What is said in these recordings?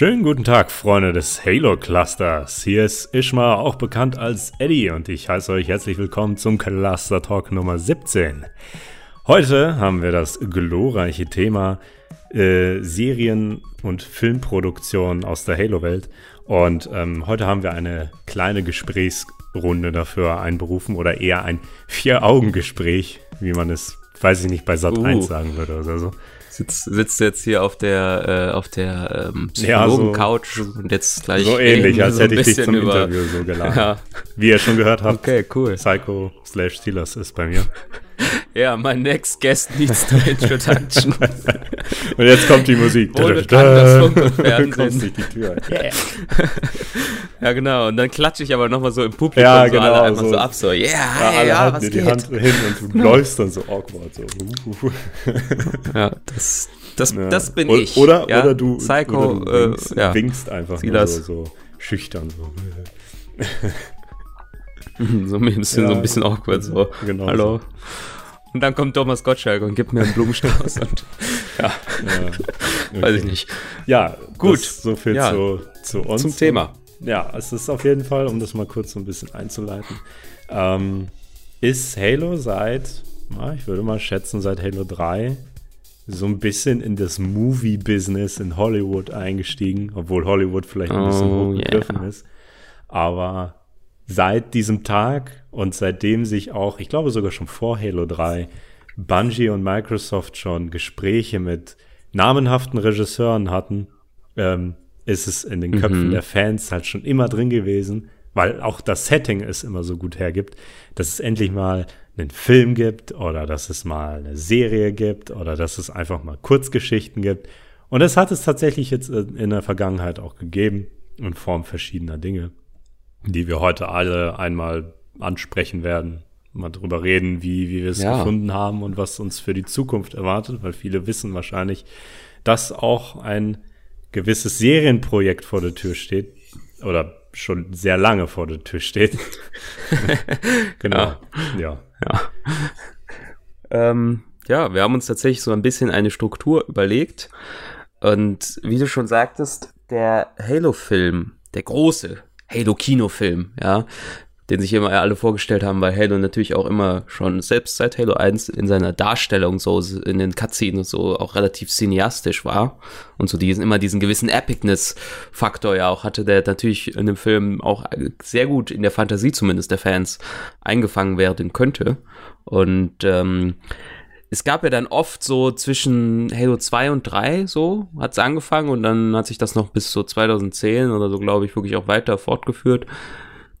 Schönen guten Tag, Freunde des Halo Clusters. Hier ist Ishma, auch bekannt als Eddie, und ich heiße euch herzlich willkommen zum Cluster Talk Nummer 17. Heute haben wir das glorreiche Thema äh, Serien- und Filmproduktion aus der Halo-Welt. Und ähm, heute haben wir eine kleine Gesprächsrunde dafür einberufen oder eher ein Vier-Augen-Gespräch, wie man es, weiß ich nicht, bei Sat 1 uh. sagen würde oder so. Sitzt, sitzt jetzt hier auf der, äh, auf der ähm, Psychologen-Couch ja, so, und jetzt gleich. So ähnlich, als so hätte ich dich zum über, Interview so geladen. Ja. Wie ihr schon gehört habt. Okay, cool. Psycho slash Steelers ist bei mir. Ja, mein next guest needs to introduction. und jetzt kommt die Musik. Ohne das Funk und Fernsehen. die Tür. Yeah. ja, genau. Und dann klatsche ich aber nochmal so im Publikum ja, so genau, alle einfach so, so ab, so, yeah, ja, alle ja, was die geht? Hand hin und du läufst dann so awkward. So. ja, das, das, ja. das bin ich. Oder, ja? oder du, Psycho, oder du winkst, äh, ja. winkst einfach nur so, so schüchtern. So. so ein bisschen, so ein bisschen awkward. So. Genau Hallo. So. Und dann kommt Thomas Gottschalk und gibt mir einen Blumenstrauß und ja, ja weiß ich nicht. Ja, gut. so viel ja, zu, zu uns. Zum Thema. Ja, es ist auf jeden Fall, um das mal kurz so ein bisschen einzuleiten, ähm, ist Halo seit, ich würde mal schätzen, seit Halo 3 so ein bisschen in das Movie-Business in Hollywood eingestiegen, obwohl Hollywood vielleicht ein bisschen oh, hochgegriffen yeah. ist. Aber seit diesem Tag und seitdem sich auch, ich glaube sogar schon vor Halo 3, Bungie und Microsoft schon Gespräche mit namenhaften Regisseuren hatten, ähm, ist es in den Köpfen mhm. der Fans halt schon immer drin gewesen, weil auch das Setting es immer so gut hergibt, dass es endlich mal einen Film gibt oder dass es mal eine Serie gibt oder dass es einfach mal Kurzgeschichten gibt. Und das hat es tatsächlich jetzt in der Vergangenheit auch gegeben in Form verschiedener Dinge die wir heute alle einmal ansprechen werden. Mal drüber reden, wie, wie wir es ja. gefunden haben und was uns für die Zukunft erwartet, weil viele wissen wahrscheinlich, dass auch ein gewisses Serienprojekt vor der Tür steht oder schon sehr lange vor der Tür steht. genau. Ja. Ja. Ähm, ja, wir haben uns tatsächlich so ein bisschen eine Struktur überlegt. Und wie du schon sagtest, der Halo-Film, der große Halo-Kinofilm, ja, den sich immer alle vorgestellt haben, weil Halo natürlich auch immer schon, selbst seit Halo 1 in seiner Darstellung so, in den Cutscenes so auch relativ cineastisch war und so diesen, immer diesen gewissen Epicness-Faktor ja auch hatte, der natürlich in dem Film auch sehr gut in der Fantasie zumindest der Fans eingefangen werden könnte. Und, ähm, es gab ja dann oft so zwischen Halo 2 und 3 so, hat's angefangen und dann hat sich das noch bis so 2010 oder so, glaube ich, wirklich auch weiter fortgeführt.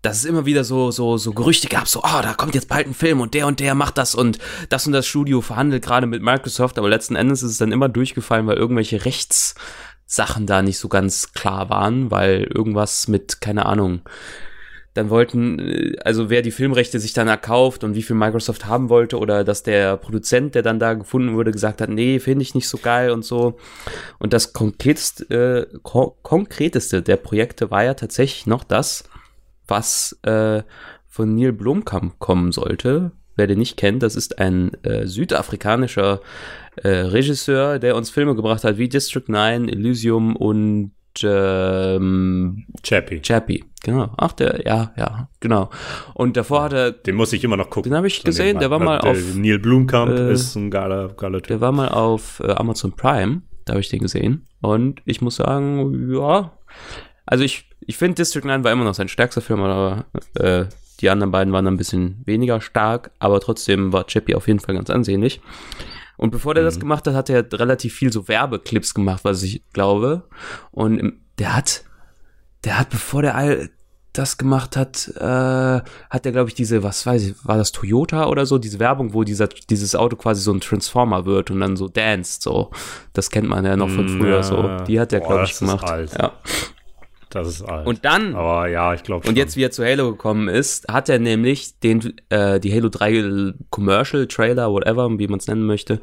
Dass es immer wieder so, so, so Gerüchte gab, so, oh, da kommt jetzt bald ein Film und der und der macht das und das und das Studio verhandelt gerade mit Microsoft, aber letzten Endes ist es dann immer durchgefallen, weil irgendwelche Rechtssachen da nicht so ganz klar waren, weil irgendwas mit, keine Ahnung, dann wollten, äh, also wer die Filmrechte sich dann erkauft und wie viel Microsoft haben wollte oder dass der Produzent, der dann da gefunden wurde, gesagt hat, nee, finde ich nicht so geil und so. Und das konkreteste, äh, ko konkreteste der Projekte war ja tatsächlich noch das, was äh, von Neil Blomkamp kommen sollte. Wer den nicht kennt, das ist ein äh, südafrikanischer äh, Regisseur, der uns Filme gebracht hat wie District 9, Elysium und ähm, Chappie. Chappie, genau. Ach, der, ja, ja, genau. Und davor hat er. Den muss ich immer noch gucken. Den habe ich gesehen, der war mal der auf. Neil Blumkamp äh, ist ein geiler, geiler Typ. Der war mal auf äh, Amazon Prime, da habe ich den gesehen. Und ich muss sagen, ja. Also ich, ich finde District 9 war immer noch sein stärkster Film, aber äh, die anderen beiden waren ein bisschen weniger stark, aber trotzdem war Chappie auf jeden Fall ganz ansehnlich. Und bevor der mhm. das gemacht hat, hat er relativ viel so Werbeclips gemacht, was ich glaube. Und der hat, der hat, bevor der all das gemacht hat, äh, hat er, glaube ich, diese, was weiß ich, war das Toyota oder so, diese Werbung, wo dieser, dieses Auto quasi so ein Transformer wird und dann so danced, so. Das kennt man ja noch von früher, ja. so. Die hat er, glaube ich, gemacht. Ja. Das ist alt. Und dann. Aber ja, ich glaube Und jetzt, wie er zu Halo gekommen ist, hat er nämlich den, äh, die Halo 3 Commercial Trailer, whatever, wie man es nennen möchte,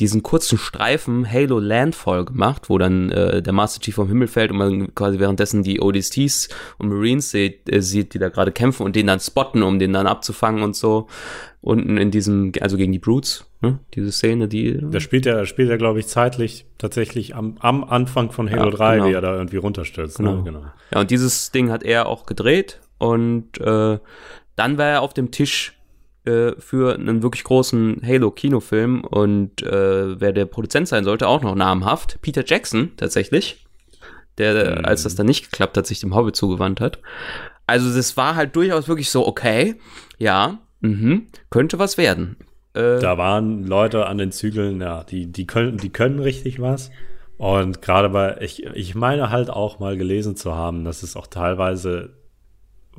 diesen kurzen Streifen Halo Landfall gemacht, wo dann äh, der Master Chief vom Himmel fällt und man quasi währenddessen die ODSTs und Marines sieht, äh, sieht, die da gerade kämpfen und den dann spotten, um den dann abzufangen und so. Unten in diesem, also gegen die Brutes, ne? diese Szene, die. Da spielt er, spielt er, glaube ich, zeitlich tatsächlich am, am Anfang von Halo ja, 3, genau. wie er da irgendwie runterstürzt. Ne? Genau. Ne? genau. Ja, und dieses Ding hat er auch gedreht und äh, dann war er auf dem Tisch äh, für einen wirklich großen Halo-Kinofilm und äh, wer der Produzent sein sollte, auch noch namhaft. Peter Jackson tatsächlich, der, mhm. als das dann nicht geklappt hat, sich dem Hobbit zugewandt hat. Also das war halt durchaus wirklich so, okay, ja, mh, könnte was werden. Äh, da waren Leute an den Zügeln, ja, die, die können, die können richtig was. Und gerade bei, ich, ich meine halt auch mal gelesen zu haben, dass es auch teilweise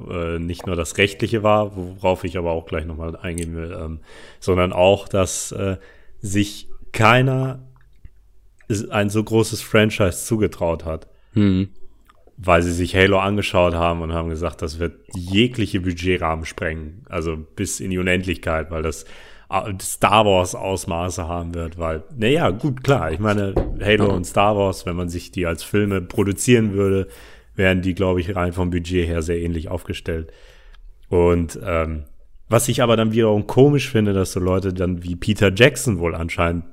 äh, nicht nur das Rechtliche war, worauf ich aber auch gleich nochmal eingehen will, ähm, sondern auch, dass äh, sich keiner ein so großes Franchise zugetraut hat. Hm. Weil sie sich Halo angeschaut haben und haben gesagt, das wird jegliche Budgetrahmen sprengen. Also bis in die Unendlichkeit, weil das äh, Star Wars Ausmaße haben wird, weil, naja, gut, klar, ich meine, Halo und Star Wars, wenn man sich die als Filme produzieren würde, wären die, glaube ich, rein vom Budget her sehr ähnlich aufgestellt. Und ähm, was ich aber dann wiederum komisch finde, dass so Leute dann wie Peter Jackson wohl anscheinend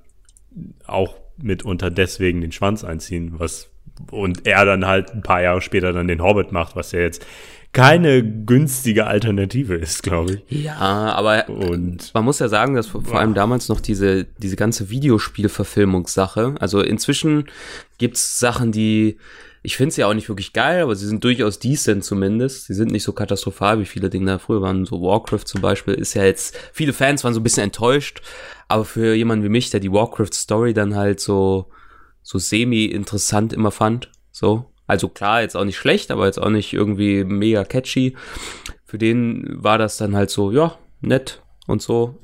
auch mitunter deswegen den Schwanz einziehen, was und er dann halt ein paar Jahre später dann den Hobbit macht, was ja jetzt keine günstige Alternative ist, glaube ich. Ja, aber und man muss ja sagen, dass vor, allem damals noch diese, diese ganze Videospielverfilmungssache, also inzwischen gibt's Sachen, die ich finde sie ja auch nicht wirklich geil, aber sie sind durchaus decent zumindest. Sie sind nicht so katastrophal, wie viele Dinge da früher waren. So Warcraft zum Beispiel ist ja jetzt, viele Fans waren so ein bisschen enttäuscht, aber für jemanden wie mich, der die Warcraft-Story dann halt so, so semi-interessant immer fand, so. Also klar, jetzt auch nicht schlecht, aber jetzt auch nicht irgendwie mega catchy. Für den war das dann halt so, ja, nett und so.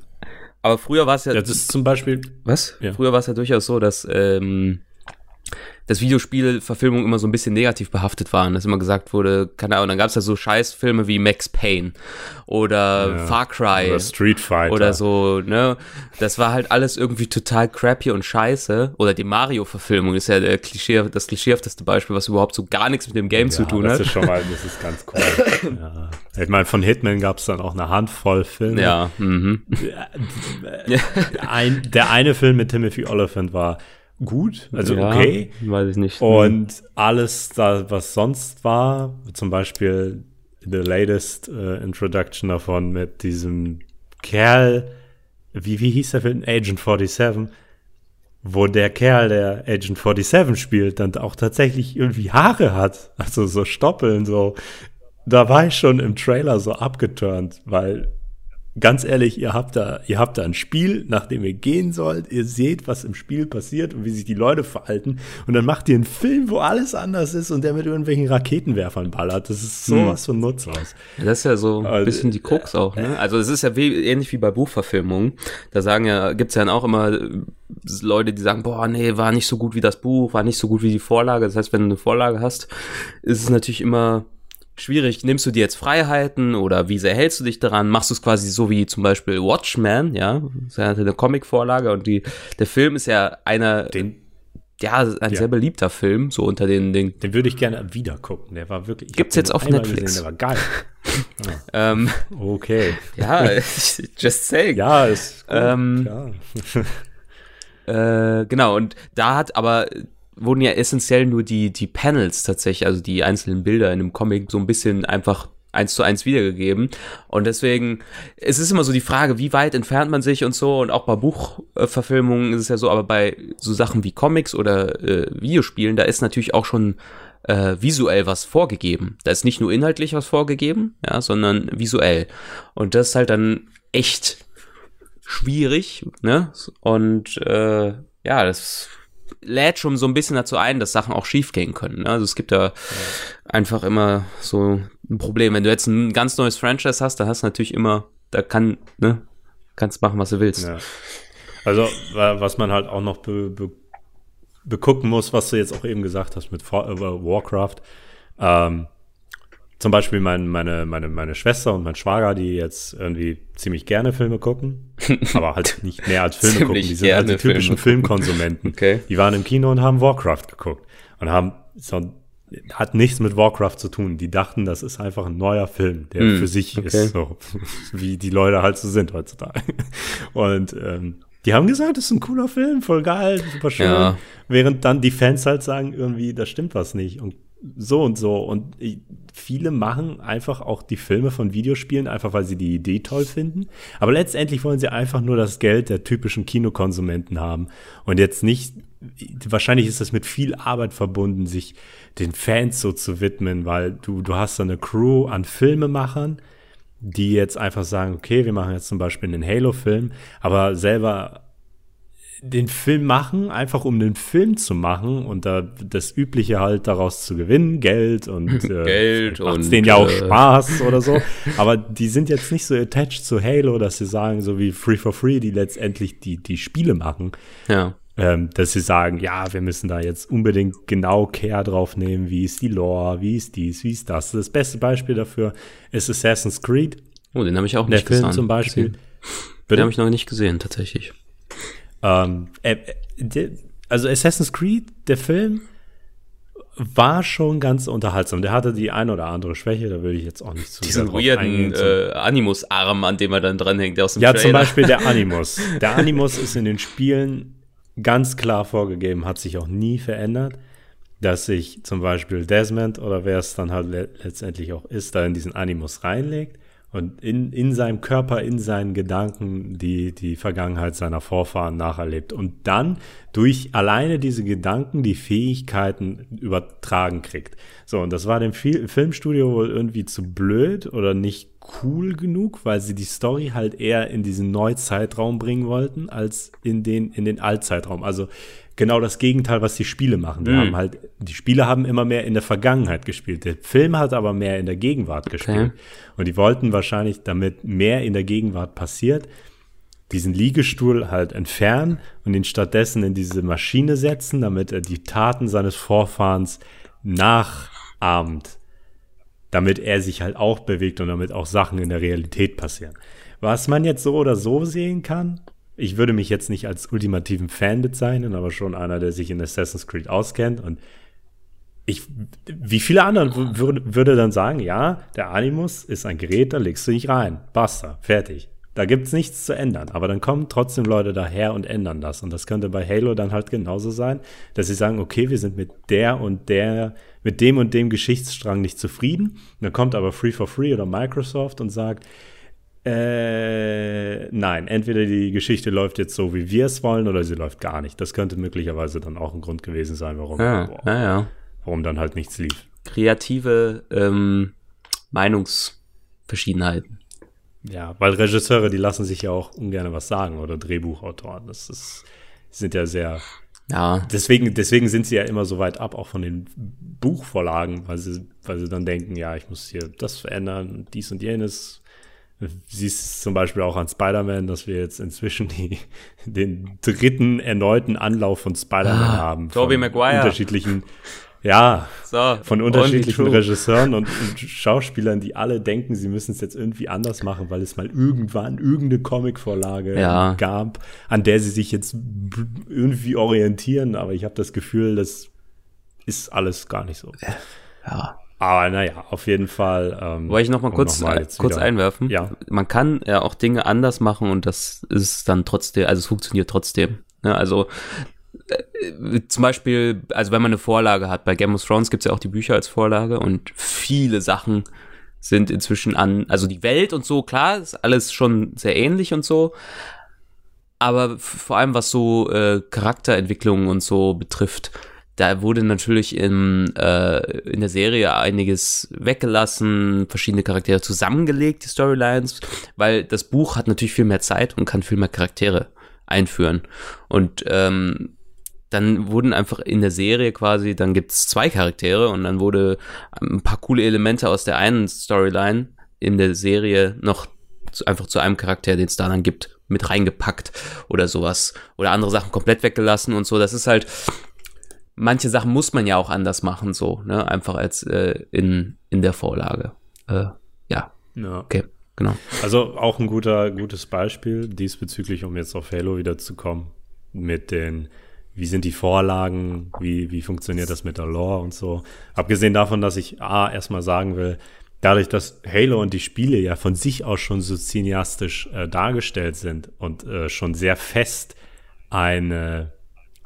Aber früher war es ja. Das ist zum Beispiel. Was? Ja. Früher war es ja durchaus so, dass ähm, dass Videospielverfilmungen immer so ein bisschen negativ behaftet waren, dass immer gesagt wurde, keine Ahnung, dann gab es ja so Scheißfilme wie Max Payne oder ja, Far Cry oder Street Fighter oder so, ne? Das war halt alles irgendwie total crappy und scheiße. Oder die Mario-Verfilmung ist ja der Klischee, das klischeehafteste Beispiel, was überhaupt so gar nichts mit dem Game ja, zu tun das hat. Das ist schon mal, das ist ganz cool. ja. Ich meine, von Hitman gab es dann auch eine Handvoll Filme. Ja. Mhm. Ein, der eine Film mit Timothy Oliphant war gut, also ja, okay. Weiß ich nicht. Und alles da, was sonst war, zum Beispiel the latest uh, introduction davon mit diesem Kerl, wie, wie hieß der Film? Agent 47, wo der Kerl, der Agent 47 spielt, dann auch tatsächlich irgendwie Haare hat, also so Stoppeln, so. Da war ich schon im Trailer so abgeturnt, weil ganz ehrlich, ihr habt da, ihr habt da ein Spiel, nach dem ihr gehen sollt. Ihr seht, was im Spiel passiert und wie sich die Leute verhalten. Und dann macht ihr einen Film, wo alles anders ist und der mit irgendwelchen Raketenwerfern ballert. Das ist sowas hm. von nutzlos. Das ist ja so ein bisschen die Krux auch, ne? Also es ist ja wie, ähnlich wie bei Buchverfilmungen. Da sagen ja, gibt's ja auch immer äh, Leute, die sagen, boah, nee, war nicht so gut wie das Buch, war nicht so gut wie die Vorlage. Das heißt, wenn du eine Vorlage hast, ist es natürlich immer schwierig. Nimmst du dir jetzt Freiheiten oder wie sehr hältst du dich daran? Machst du es quasi so wie zum Beispiel Watchmen, ja? Das ist ja eine Comic-Vorlage und die, der Film ist ja einer, den, ja, ein ja. sehr beliebter Film, so unter den, den Den würde ich gerne wieder gucken. Der war wirklich. Gibt's jetzt auf Netflix. Gesehen, der war geil. ah. ähm, okay. Ja, just saying. Ja, ist gut, ähm, äh, genau, und da hat aber wurden ja essentiell nur die, die Panels tatsächlich, also die einzelnen Bilder in dem Comic so ein bisschen einfach eins zu eins wiedergegeben. Und deswegen, es ist immer so die Frage, wie weit entfernt man sich und so. Und auch bei Buchverfilmungen ist es ja so, aber bei so Sachen wie Comics oder äh, Videospielen, da ist natürlich auch schon äh, visuell was vorgegeben. Da ist nicht nur inhaltlich was vorgegeben, ja, sondern visuell. Und das ist halt dann echt schwierig, ne? Und äh, ja, das lädt schon so ein bisschen dazu ein, dass Sachen auch schief gehen können. Ne? Also es gibt da ja. einfach immer so ein Problem. Wenn du jetzt ein ganz neues Franchise hast, da hast du natürlich immer, da kann, ne, kannst machen, was du willst. Ja. Also, was man halt auch noch be, be, begucken muss, was du jetzt auch eben gesagt hast mit äh, Warcraft. Ähm, zum Beispiel mein, meine, meine, meine Schwester und mein Schwager, die jetzt irgendwie ziemlich gerne Filme gucken, aber halt nicht mehr als Filme gucken, die sind halt die typischen Filme Filmkonsumenten. Okay. Die waren im Kino und haben Warcraft geguckt und haben so hat nichts mit Warcraft zu tun. Die dachten, das ist einfach ein neuer Film, der mm, für sich okay. ist, so wie die Leute halt so sind heutzutage. Und ähm, die haben gesagt, das ist ein cooler Film, voll geil, super schön. Ja. Während dann die Fans halt sagen, irgendwie, da stimmt was nicht. Und so und so. Und viele machen einfach auch die Filme von Videospielen, einfach weil sie die Idee toll finden. Aber letztendlich wollen sie einfach nur das Geld der typischen Kinokonsumenten haben. Und jetzt nicht, wahrscheinlich ist das mit viel Arbeit verbunden, sich den Fans so zu widmen, weil du, du hast da eine Crew an Filmemachern, die jetzt einfach sagen, okay, wir machen jetzt zum Beispiel einen Halo-Film, aber selber den Film machen, einfach um den Film zu machen und da das Übliche halt daraus zu gewinnen, Geld und äh, Geld und denen ja auch äh, Spaß oder so. Aber die sind jetzt nicht so attached zu Halo, dass sie sagen, so wie Free for Free, die letztendlich die, die Spiele machen. Ja. Ähm, dass sie sagen, ja, wir müssen da jetzt unbedingt genau Care drauf nehmen, wie ist die Lore, wie ist dies, wie ist das. Das beste Beispiel dafür ist Assassin's Creed. Oh, den habe ich auch nicht Der Film zum Beispiel. Den habe ich noch nicht gesehen, tatsächlich. Ähm, äh, äh, also Assassin's Creed, der Film, war schon ganz unterhaltsam. Der hatte die ein oder andere Schwäche, da würde ich jetzt auch nicht zu Diesen weirden äh, Animus-Arm, an dem er dann dranhängt, der aus dem Ja, Trailer. zum Beispiel der Animus. Der Animus ist in den Spielen ganz klar vorgegeben, hat sich auch nie verändert, dass sich zum Beispiel Desmond oder wer es dann halt le letztendlich auch ist, da in diesen Animus reinlegt und in, in seinem Körper, in seinen Gedanken die, die Vergangenheit seiner Vorfahren nacherlebt und dann durch alleine diese Gedanken die Fähigkeiten übertragen kriegt. So, und das war dem Filmstudio wohl irgendwie zu blöd oder nicht cool genug, weil sie die Story halt eher in diesen Neuzeitraum bringen wollten, als in den, in den Altzeitraum. Also genau das Gegenteil, was die Spiele machen. Die, mhm. haben halt, die Spiele haben immer mehr in der Vergangenheit gespielt. Der Film hat aber mehr in der Gegenwart okay. gespielt. Und die wollten wahrscheinlich, damit mehr in der Gegenwart passiert, diesen Liegestuhl halt entfernen und ihn stattdessen in diese Maschine setzen, damit er die Taten seines Vorfahrens nachahmt. Damit er sich halt auch bewegt und damit auch Sachen in der Realität passieren. Was man jetzt so oder so sehen kann, ich würde mich jetzt nicht als ultimativen Fan bezeichnen, aber schon einer, der sich in Assassin's Creed auskennt. Und ich, wie viele anderen würde, würde dann sagen, ja, der Animus ist ein Gerät, da legst du dich rein. Basta, fertig. Da gibt's nichts zu ändern. Aber dann kommen trotzdem Leute daher und ändern das. Und das könnte bei Halo dann halt genauso sein, dass sie sagen, okay, wir sind mit der und der, mit dem und dem Geschichtsstrang nicht zufrieden. Und dann kommt aber Free for Free oder Microsoft und sagt, äh, nein, entweder die Geschichte läuft jetzt so, wie wir es wollen, oder sie läuft gar nicht. Das könnte möglicherweise dann auch ein Grund gewesen sein, warum, ja, boah, ja, ja. warum dann halt nichts lief. Kreative ähm, Meinungsverschiedenheiten. Ja, weil Regisseure, die lassen sich ja auch ungern was sagen oder Drehbuchautoren. Das ist, sind ja sehr. Ja. Deswegen, deswegen sind sie ja immer so weit ab, auch von den Buchvorlagen, weil sie, weil sie dann denken, ja, ich muss hier das verändern, dies und jenes siehst es zum Beispiel auch an Spider-Man, dass wir jetzt inzwischen die, den dritten erneuten Anlauf von Spider-Man ah, haben. Tobey Maguire. Unterschiedlichen, ja, so, von unterschiedlichen Regisseuren und, und, Schauspielern, die alle denken, sie müssen es jetzt irgendwie anders machen, weil es mal irgendwann irgendeine Comicvorlage ja. gab, an der sie sich jetzt irgendwie orientieren. Aber ich habe das Gefühl, das ist alles gar nicht so. Ja. Aber naja, auf jeden Fall. Ähm, Wollte ich noch mal kurz, noch mal äh, kurz einwerfen? Ja. Man kann ja auch Dinge anders machen und das ist dann trotzdem, also es funktioniert trotzdem. Ne? Also äh, zum Beispiel, also wenn man eine Vorlage hat, bei Game of Thrones gibt es ja auch die Bücher als Vorlage und viele Sachen sind inzwischen an, also die Welt und so, klar, ist alles schon sehr ähnlich und so. Aber vor allem was so äh, Charakterentwicklung und so betrifft, da wurde natürlich in, äh, in der Serie einiges weggelassen, verschiedene Charaktere zusammengelegt, die Storylines, weil das Buch hat natürlich viel mehr Zeit und kann viel mehr Charaktere einführen. Und ähm, dann wurden einfach in der Serie quasi, dann gibt's zwei Charaktere und dann wurde ein paar coole Elemente aus der einen Storyline in der Serie noch zu, einfach zu einem Charakter, den es da dann gibt, mit reingepackt oder sowas. Oder andere Sachen komplett weggelassen und so. Das ist halt, manche Sachen muss man ja auch anders machen, so, ne? Einfach als äh, in, in der Vorlage. Äh, ja. Ja. Okay, genau. Also auch ein guter, gutes Beispiel diesbezüglich, um jetzt auf Halo wieder zu kommen, mit den, wie sind die Vorlagen, wie, wie funktioniert das mit der Lore und so. Abgesehen davon, dass ich A, erstmal sagen will, dadurch, dass Halo und die Spiele ja von sich aus schon so cineastisch äh, dargestellt sind und äh, schon sehr fest eine,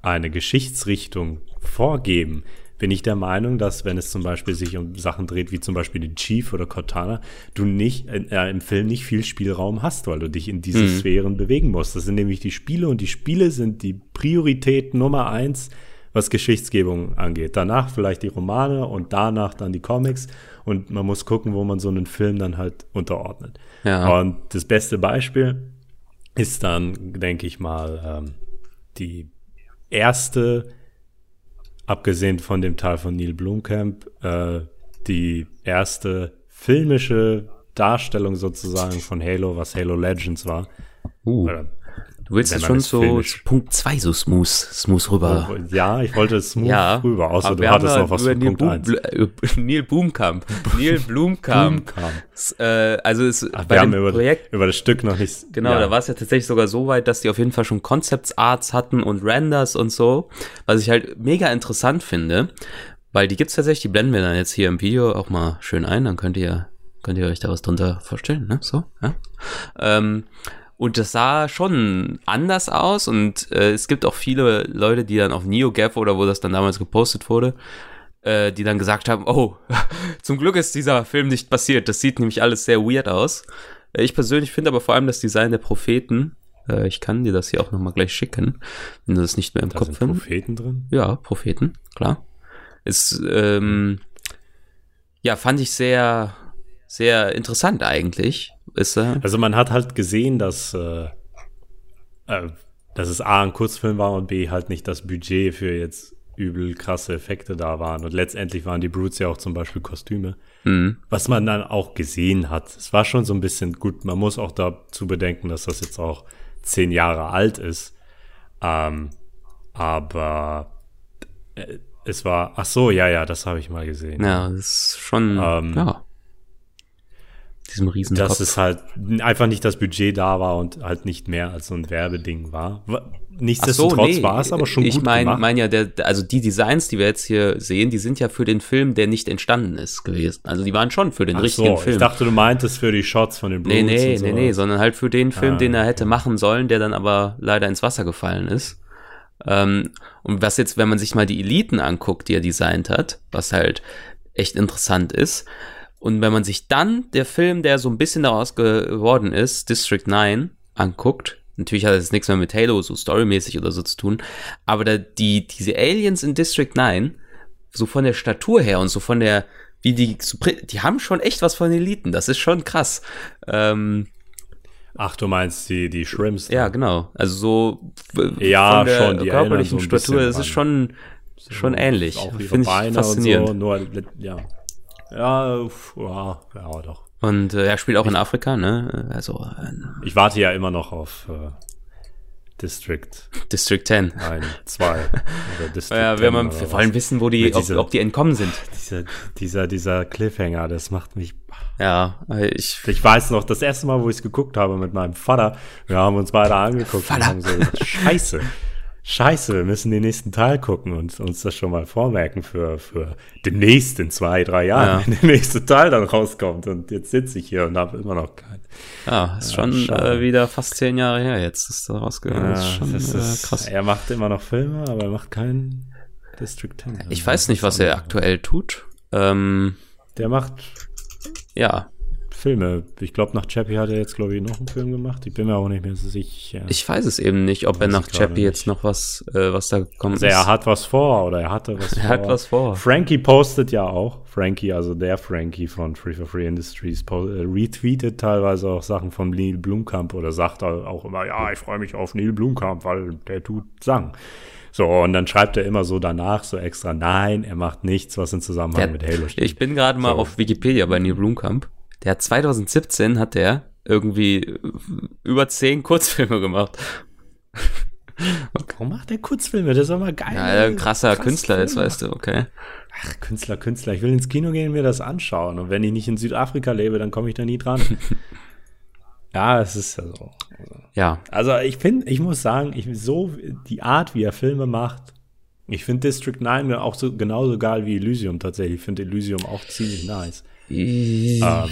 eine Geschichtsrichtung vorgeben, bin ich der Meinung, dass wenn es zum Beispiel sich um Sachen dreht, wie zum Beispiel den Chief oder Cortana, du nicht äh, im Film nicht viel Spielraum hast, weil du dich in diese mhm. Sphären bewegen musst. Das sind nämlich die Spiele und die Spiele sind die Priorität Nummer eins, was Geschichtsgebung angeht. Danach vielleicht die Romane und danach dann die Comics und man muss gucken, wo man so einen Film dann halt unterordnet. Ja. Und das beste Beispiel ist dann, denke ich mal, ähm, die erste abgesehen von dem Teil von Neil Blomkamp, äh, die erste filmische Darstellung sozusagen von Halo, was Halo Legends war. Uh. Oder Du willst jetzt schon so Punkt 2 so smooth, smooth rüber. Oh, ja, ich wollte smooth ja, rüber, außer du hattest noch was für Punkt 1. Neil Boomkamp. Neil Boomkamp. äh, also ist Ach, bei wir dem haben über, Projekt, über das Stück noch nicht. Genau, ja. da war es ja tatsächlich sogar so weit, dass die auf jeden Fall schon Concepts Arts hatten und Renders und so, was ich halt mega interessant finde, weil die gibt's tatsächlich, die blenden wir dann jetzt hier im Video auch mal schön ein, dann könnt ihr könnt ihr euch da was drunter vorstellen, ne? So, ja. Ähm, und das sah schon anders aus und äh, es gibt auch viele Leute, die dann auf NeoGAF oder wo das dann damals gepostet wurde, äh, die dann gesagt haben, oh, zum Glück ist dieser Film nicht passiert. Das sieht nämlich alles sehr weird aus. Äh, ich persönlich finde aber vor allem das Design der Propheten, äh, ich kann dir das hier auch nochmal gleich schicken, wenn du das nicht mehr im da Kopf sind Propheten drin? Ja, Propheten, klar. Ist, ähm, ja, fand ich sehr, sehr interessant eigentlich. Ist, äh also man hat halt gesehen, dass, äh, äh, dass es A ein Kurzfilm war und B halt nicht das Budget für jetzt übel krasse Effekte da waren. Und letztendlich waren die Brutes ja auch zum Beispiel Kostüme. Mhm. Was man dann auch gesehen hat. Es war schon so ein bisschen gut. Man muss auch dazu bedenken, dass das jetzt auch zehn Jahre alt ist. Ähm, aber äh, es war, ach so, ja, ja, das habe ich mal gesehen. Ja, das ist schon, ähm, ja diesem riesen Dass es halt einfach nicht das Budget da war und halt nicht mehr als so ein Werbeding war. Nichtsdestotrotz so, nee, war es aber schon ich gut mein, gemacht. Ich meine ja, der, also die Designs, die wir jetzt hier sehen, die sind ja für den Film, der nicht entstanden ist gewesen. Also die waren schon für den Ach richtigen so, Film. Ich dachte, du meintest für die Shots von den Blues Nee, nee, nee, nee, sondern halt für den Film, ah, den er hätte machen sollen, der dann aber leider ins Wasser gefallen ist. Ähm, und was jetzt, wenn man sich mal die Eliten anguckt, die er designt hat, was halt echt interessant ist, und wenn man sich dann der Film, der so ein bisschen daraus geworden ist, District 9, anguckt, natürlich hat das nichts mehr mit Halo so storymäßig oder so zu tun, aber da die, diese Aliens in District 9, so von der Statur her und so von der, wie die, die haben schon echt was von Eliten, das ist schon krass. Ähm, Ach, du meinst die, die Shrimps? Ja, genau. Also so ja, von der schon, die körperlichen so Statur, das ist schon, schon ähnlich. Finde ich faszinierend. So, nur, ja. Ja, ja, ja, doch. Und äh, er spielt auch in Afrika, ne? Also. Äh, ich warte ja immer noch auf äh, District. District 10. Nein, 2. ja, wir, wir wollen wissen, wo die, ob, ob, die entkommen sind. Dieser, dieser, dieser Cliffhanger, das macht mich. Ja, ich. Ich weiß noch, das erste Mal, wo ich es geguckt habe mit meinem Vater, wir haben uns beide angeguckt Vater. und haben so gesagt, Scheiße. Scheiße, wir müssen den nächsten Teil gucken und uns das schon mal vormerken für, für demnächst in zwei, drei Jahren, ja. wenn der nächste Teil dann rauskommt. Und jetzt sitze ich hier und habe immer noch keinen. Ja, ist ja, schon äh, wieder fast zehn Jahre her jetzt, ist da rausgegangen. Ja, ist schon das ist, äh, krass. Er macht immer noch Filme, aber er macht keinen District 10. Also ich weiß nicht, was er aktuell tut. Ähm, der macht ja Filme. Ich glaube, nach Chappie hat er jetzt, glaube ich, noch einen Film gemacht. Ich bin mir auch nicht mehr so sicher. Ich weiß es eben nicht, ob er nach Chappie jetzt noch was, äh, was da gekommen also. Er hat was vor oder er hatte was er vor. Er hat was vor. Frankie postet ja auch. Frankie, also der Frankie von Free for Free Industries, äh, retweetet teilweise auch Sachen von Neil Blumkamp oder sagt auch immer, ja, ich freue mich auf Neil Blumkamp, weil der tut Sang. So, und dann schreibt er immer so danach so extra, nein, er macht nichts, was in Zusammenhang der, mit Halo steht. Ich bin gerade mal so. auf Wikipedia bei Neil Blumkamp. Der hat 2017 hat der irgendwie über zehn Kurzfilme gemacht. Warum macht der Kurzfilme? Das ist aber geil. Ja, er krasser Künstler Filme. ist, weißt du, okay. Ach, Künstler, Künstler. Ich will ins Kino gehen und mir das anschauen. Und wenn ich nicht in Südafrika lebe, dann komme ich da nie dran. ja, es ist ja so. Ja. Also ich finde, ich muss sagen, ich so die Art, wie er Filme macht, ich finde District 9 auch so genauso geil wie Elysium tatsächlich. Ich finde Elysium auch ziemlich nice. Ähm,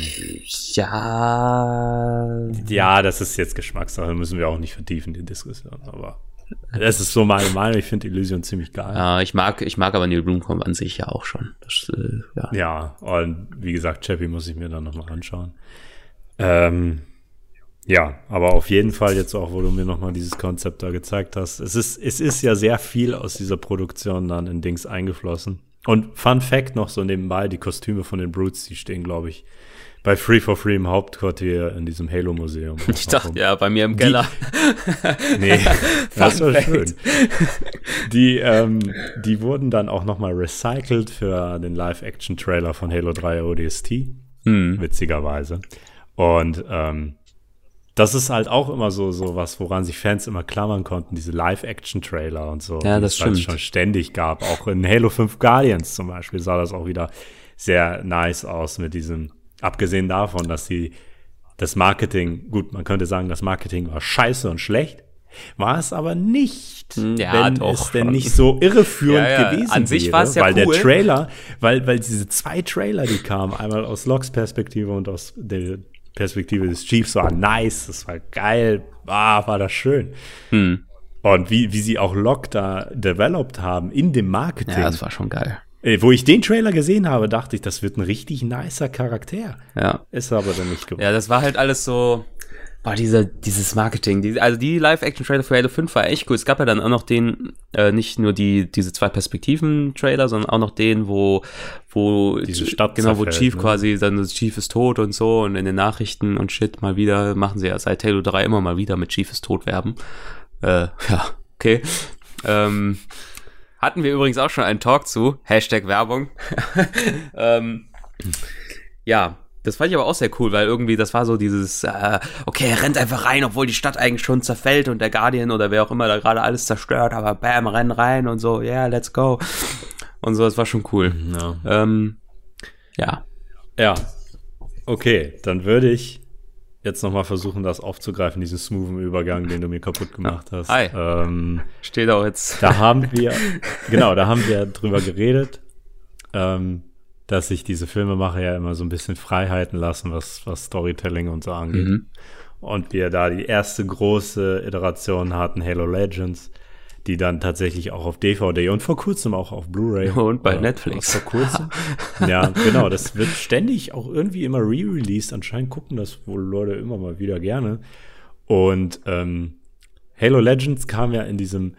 ja. Ja, das ist jetzt Geschmackssache, müssen wir auch nicht vertiefen, die Diskussion, aber das ist so meine Meinung. Ich finde Illusion ziemlich geil. Ja, ich mag, ich mag aber Neil Blomkamp an sich ja auch schon. Das, äh, ja. ja, und wie gesagt, Chappie muss ich mir dann nochmal anschauen. Ähm, ja, aber auf jeden Fall jetzt auch, wo du mir nochmal dieses Konzept da gezeigt hast. Es ist, es ist ja sehr viel aus dieser Produktion dann in Dings eingeflossen. Und Fun Fact noch so nebenbei, die Kostüme von den Brutes, die stehen, glaube ich, bei Free for Free im Hauptquartier in diesem Halo-Museum. Ich dachte, ja, bei mir im Keller. Die, nee, das war schön. Die, ähm, die wurden dann auch nochmal recycelt für den Live-Action-Trailer von Halo 3 ODST. Hm. Witzigerweise. Und ähm, das ist halt auch immer so, so was, woran sich Fans immer klammern konnten, diese Live-Action-Trailer und so. Ja, das die es halt schon ständig gab. Auch in Halo 5 Guardians zum Beispiel sah das auch wieder sehr nice aus mit diesem, abgesehen davon, dass sie das Marketing, gut, man könnte sagen, das Marketing war scheiße und schlecht, war es aber nicht, hm, ja, wenn doch, es denn nicht so irreführend ja, ja. gewesen An sich war es ja weil cool. der Trailer, weil, weil diese zwei Trailer, die kamen, einmal aus Locks Perspektive und aus der Perspektive des Chiefs war nice, das war geil, ah, war das schön. Hm. Und wie, wie sie auch Lock da developed haben in dem Marketing. Ja, das war schon geil. Äh, wo ich den Trailer gesehen habe, dachte ich, das wird ein richtig nicer Charakter. Ja. Ist aber dann nicht geworden. Ja, das war halt alles so, Boah, diese, dieses Marketing, die, also die Live-Action-Trailer für Halo 5 war echt cool. Es gab ja dann auch noch den, äh, nicht nur die, diese zwei Perspektiven-Trailer, sondern auch noch den, wo, wo, diese Stadt genau, wo Chief ne? quasi, dann Chief ist tot und so und in den Nachrichten und shit mal wieder, machen sie ja seit Halo 3 immer mal wieder mit Chief ist tot werben. Äh, ja, okay. Ähm, hatten wir übrigens auch schon einen Talk zu, Hashtag Werbung. ähm, ja, das fand ich aber auch sehr cool, weil irgendwie das war so dieses, äh, okay, rennt einfach rein, obwohl die Stadt eigentlich schon zerfällt und der Guardian oder wer auch immer da gerade alles zerstört, aber bam, renn rein und so, yeah, let's go. Und so, das war schon cool. Ja. Ähm, ja. Ja. Okay, dann würde ich jetzt nochmal versuchen, das aufzugreifen, diesen smoothen Übergang, den du mir kaputt gemacht hast. Hi. Ähm, Steht auch jetzt. Da haben wir, genau, da haben wir drüber geredet. Ähm, dass sich diese Filmemacher ja immer so ein bisschen Freiheiten lassen, was, was Storytelling und so angeht. Mhm. Und wir da die erste große Iteration hatten, Halo Legends, die dann tatsächlich auch auf DVD und vor kurzem auch auf Blu-ray. Und bei äh, Netflix. Vor kurzem. ja, genau. Das wird ständig auch irgendwie immer re-released. Anscheinend gucken das wohl Leute immer mal wieder gerne. Und ähm, Halo Legends kam ja in diesem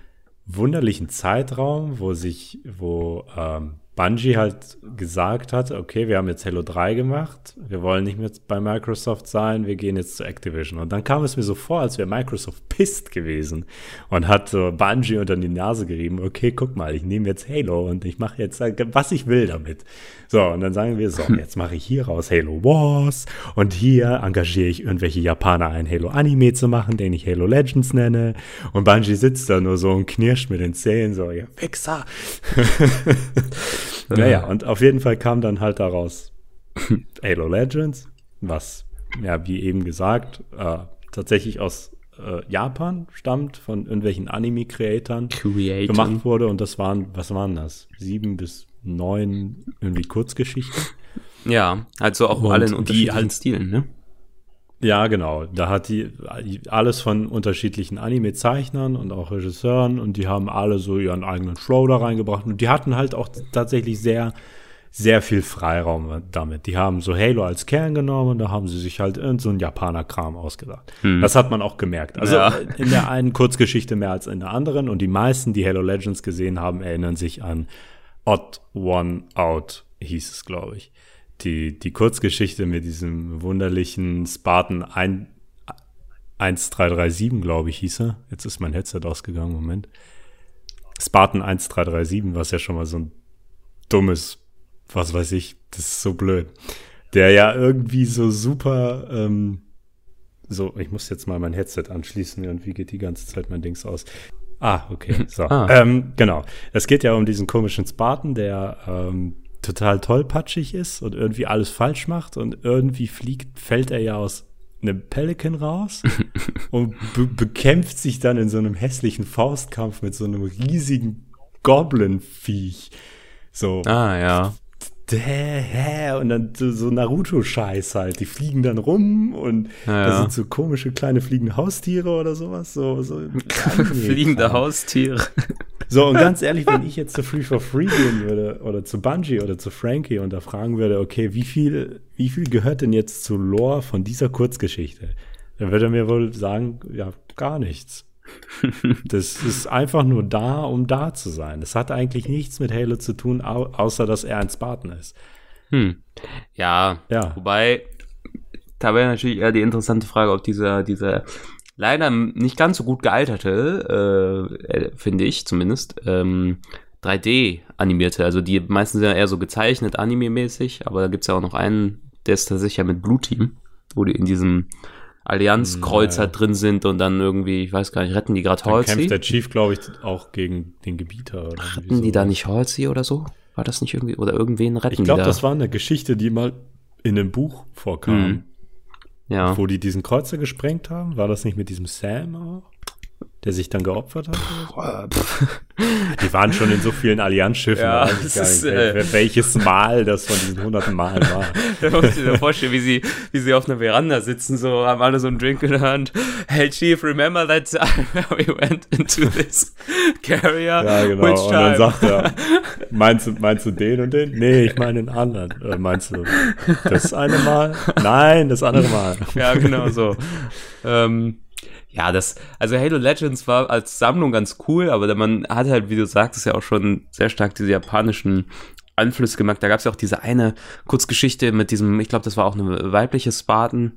wunderlichen Zeitraum, wo sich, wo ähm, Bungie halt gesagt hat, okay, wir haben jetzt Halo 3 gemacht, wir wollen nicht mehr bei Microsoft sein, wir gehen jetzt zu Activision. Und dann kam es mir so vor, als wäre Microsoft pisst gewesen und hat so Bungie unter die Nase gerieben, okay, guck mal, ich nehme jetzt Halo und ich mache jetzt, was ich will damit. So, und dann sagen wir so, jetzt mache ich hier raus Halo Wars und hier engagiere ich irgendwelche Japaner, ein Halo-Anime zu machen, den ich Halo Legends nenne. Und Bungie sitzt da nur so und knirscht mit den Zähnen so, ja, Wichser. Naja, und auf jeden Fall kam dann halt daraus Halo Legends, was, ja, wie eben gesagt, äh, tatsächlich aus äh, Japan stammt, von irgendwelchen Anime-Creatoren gemacht wurde. Und das waren, was waren das? Sieben bis neun irgendwie Kurzgeschichten. Ja, also auch und alle in unterschiedlichen halt, Stilen, ne? Ja, genau. Da hat die alles von unterschiedlichen Anime-Zeichnern und auch Regisseuren und die haben alle so ihren eigenen Flow da reingebracht und die hatten halt auch tatsächlich sehr, sehr viel Freiraum damit. Die haben so Halo als Kern genommen und da haben sie sich halt irgend so ein Japaner-Kram ausgedacht. Hm. Das hat man auch gemerkt. Also ja. in der einen Kurzgeschichte mehr als in der anderen und die meisten, die Halo Legends gesehen haben, erinnern sich an Odd One Out, hieß es, glaube ich die, die Kurzgeschichte mit diesem wunderlichen Spartan 1, 1337, glaube ich, hieß er. Jetzt ist mein Headset ausgegangen, Moment. Spartan 1337, was ja schon mal so ein dummes, was weiß ich, das ist so blöd. Der ja irgendwie so super, ähm, so, ich muss jetzt mal mein Headset anschließen, und wie geht die ganze Zeit mein Dings aus. Ah, okay. So. Ah. Ähm, genau. Es geht ja um diesen komischen Spartan, der ähm, total tollpatschig ist und irgendwie alles falsch macht und irgendwie fliegt, fällt er ja aus einem Pelican raus und be bekämpft sich dann in so einem hässlichen Faustkampf mit so einem riesigen Goblin-Viech. So. Ah, ja und dann so Naruto-Scheiß halt. Die fliegen dann rum und ja, das sind so komische kleine fliegende Haustiere oder sowas. So, so fliegende Haustiere. So, und ganz ehrlich, wenn ich jetzt zu Free for Free gehen würde oder zu Bungie oder zu Frankie und da fragen würde, okay, wie viel, wie viel gehört denn jetzt zu Lore von dieser Kurzgeschichte? Dann würde er mir wohl sagen, ja, gar nichts. das ist einfach nur da, um da zu sein. Das hat eigentlich nichts mit Halo zu tun, au außer dass er ein Spartan ist. Hm. Ja, ja. Wobei, da wäre natürlich eher die interessante Frage, ob dieser, dieser leider nicht ganz so gut gealterte, äh, äh finde ich zumindest, ähm, 3D-animierte, also die meisten sind ja eher so gezeichnet, anime-mäßig, aber da gibt es ja auch noch einen, der ist tatsächlich ja mit Blue Team, wo die in diesem Allianzkreuzer hm, ja. drin sind und dann irgendwie, ich weiß gar nicht, retten die gerade Halsey? kämpft der Chief, glaube ich, auch gegen den Gebieter. Oder retten so. die da nicht Halsey oder so? War das nicht irgendwie, oder irgendwen retten Ich glaube, da? das war eine Geschichte, die mal in einem Buch vorkam. Mhm. Ja. Wo die diesen Kreuzer gesprengt haben. War das nicht mit diesem Sam auch? Der sich dann geopfert hat? Die waren schon in so vielen Allianzschiffen, ja, ist, äh, welches Mal das von diesen hunderten Malen war. Da muss ich mir vorstellen, wie sie, wie sie auf einer Veranda sitzen, so haben alle so einen Drink in der Hand. Hey Chief, remember that time we went into this carrier? Ja, genau. Which und dann sagt er, meinst du, meinst du den und den? Nee, ich meine den anderen. Äh, meinst du das eine Mal? Nein, das andere Mal. Ja, genau so. Ähm, ja, das, also Halo Legends war als Sammlung ganz cool, aber man hat halt, wie du sagtest, ja auch schon sehr stark diese japanischen Einflüsse gemacht. Da gab es ja auch diese eine Kurzgeschichte mit diesem, ich glaube, das war auch eine weibliche Spartan,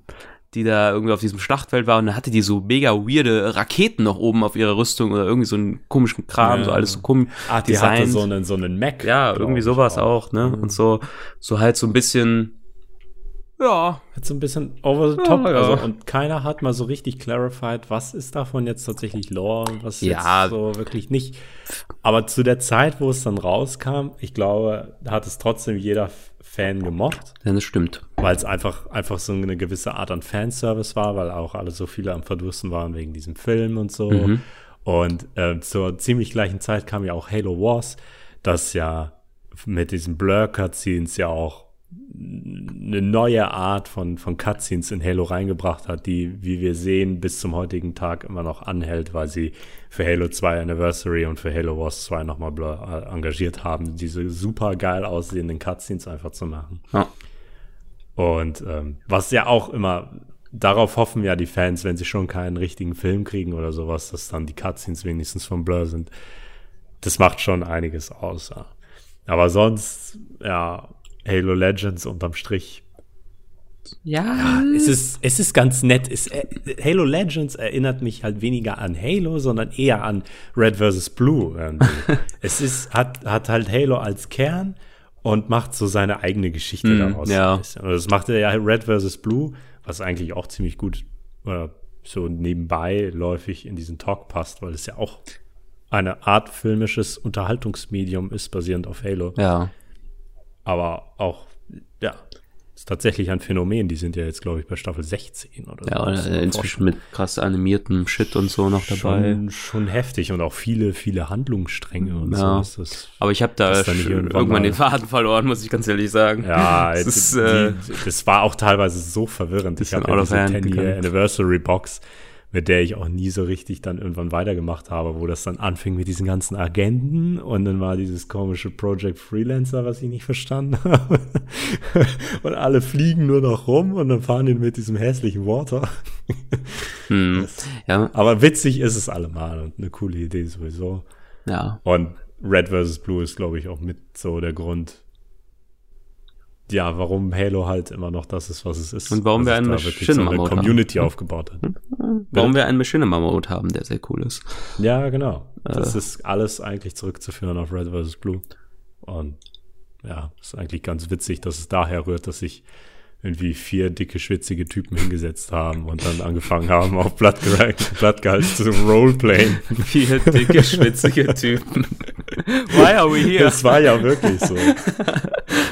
die da irgendwie auf diesem Schlachtfeld war und da hatte die so mega weirde Raketen noch oben auf ihrer Rüstung oder irgendwie so einen komischen Kram, ja. so alles so komisch. Ah, die designt. hatte so einen, so einen Mac. Ja, irgendwie sowas auch, auch ne? Mhm. Und so, so halt so ein bisschen, ja. Jetzt so ein bisschen over the top. Ja, ja. Also, und keiner hat mal so richtig clarified, was ist davon jetzt tatsächlich Lore und was ja. jetzt so wirklich nicht. Aber zu der Zeit, wo es dann rauskam, ich glaube, hat es trotzdem jeder Fan gemocht. Ja, das stimmt. Weil es einfach, einfach so eine gewisse Art an Fanservice war, weil auch alle so viele am Verdursten waren wegen diesem Film und so. Mhm. Und äh, zur ziemlich gleichen Zeit kam ja auch Halo Wars, das ja mit diesen Blur-Cutscenes ja auch eine neue Art von, von Cutscenes in Halo reingebracht hat, die, wie wir sehen, bis zum heutigen Tag immer noch anhält, weil sie für Halo 2 Anniversary und für Halo Wars 2 nochmal äh, engagiert haben, diese super geil aussehenden Cutscenes einfach zu machen. Ja. Und ähm, was ja auch immer, darauf hoffen ja die Fans, wenn sie schon keinen richtigen Film kriegen oder sowas, dass dann die Cutscenes wenigstens von Blur sind. Das macht schon einiges aus. Ja. Aber sonst, ja, Halo Legends unterm Strich. Ja. ja. es, ist, es ist ganz nett. Es, äh, Halo Legends erinnert mich halt weniger an Halo, sondern eher an Red vs. Blue. es ist, hat, hat halt Halo als Kern und macht so seine eigene Geschichte mm, daraus. Ja. Und das macht er ja Red vs. Blue, was eigentlich auch ziemlich gut äh, so nebenbei läufig in diesen Talk passt, weil es ja auch eine Art filmisches Unterhaltungsmedium ist, basierend auf Halo. Ja. Aber auch, ja, ist tatsächlich ein Phänomen. Die sind ja jetzt, glaube ich, bei Staffel 16 oder ja, so. Ja, inzwischen mit krass animiertem Shit und so noch dabei. Schon, schon heftig und auch viele, viele Handlungsstränge und ja. so. Das, Aber ich habe da irgendwann, den Faden verloren, muss ich ganz ehrlich sagen. Ja, das, ist, äh, das war auch teilweise so verwirrend. Ich habe ja diese 10-Year Anniversary Box mit der ich auch nie so richtig dann irgendwann weitergemacht habe, wo das dann anfing mit diesen ganzen Agenten und dann war dieses komische Project Freelancer, was ich nicht verstanden habe. und alle fliegen nur noch rum und dann fahren die mit diesem hässlichen Water. Hm. Das, ja. Aber witzig ist es allemal und eine coole Idee sowieso. Ja. Und Red vs. Blue ist, glaube ich, auch mit so der Grund, ja, warum Halo halt immer noch das ist, was es ist. Und warum wir einen Machinima so Community haben. aufgebaut hat. Warum wir einen Machinima Mode haben, der sehr cool ist. Ja, genau. Das äh. ist alles eigentlich zurückzuführen auf Red vs. Blue. Und ja, ist eigentlich ganz witzig, dass es daher rührt, dass ich irgendwie vier dicke, schwitzige Typen hingesetzt haben und dann angefangen haben, auf Blattgehalt zu roleplayen. Vier dicke, schwitzige Typen. Why are we here? Das war ja wirklich so.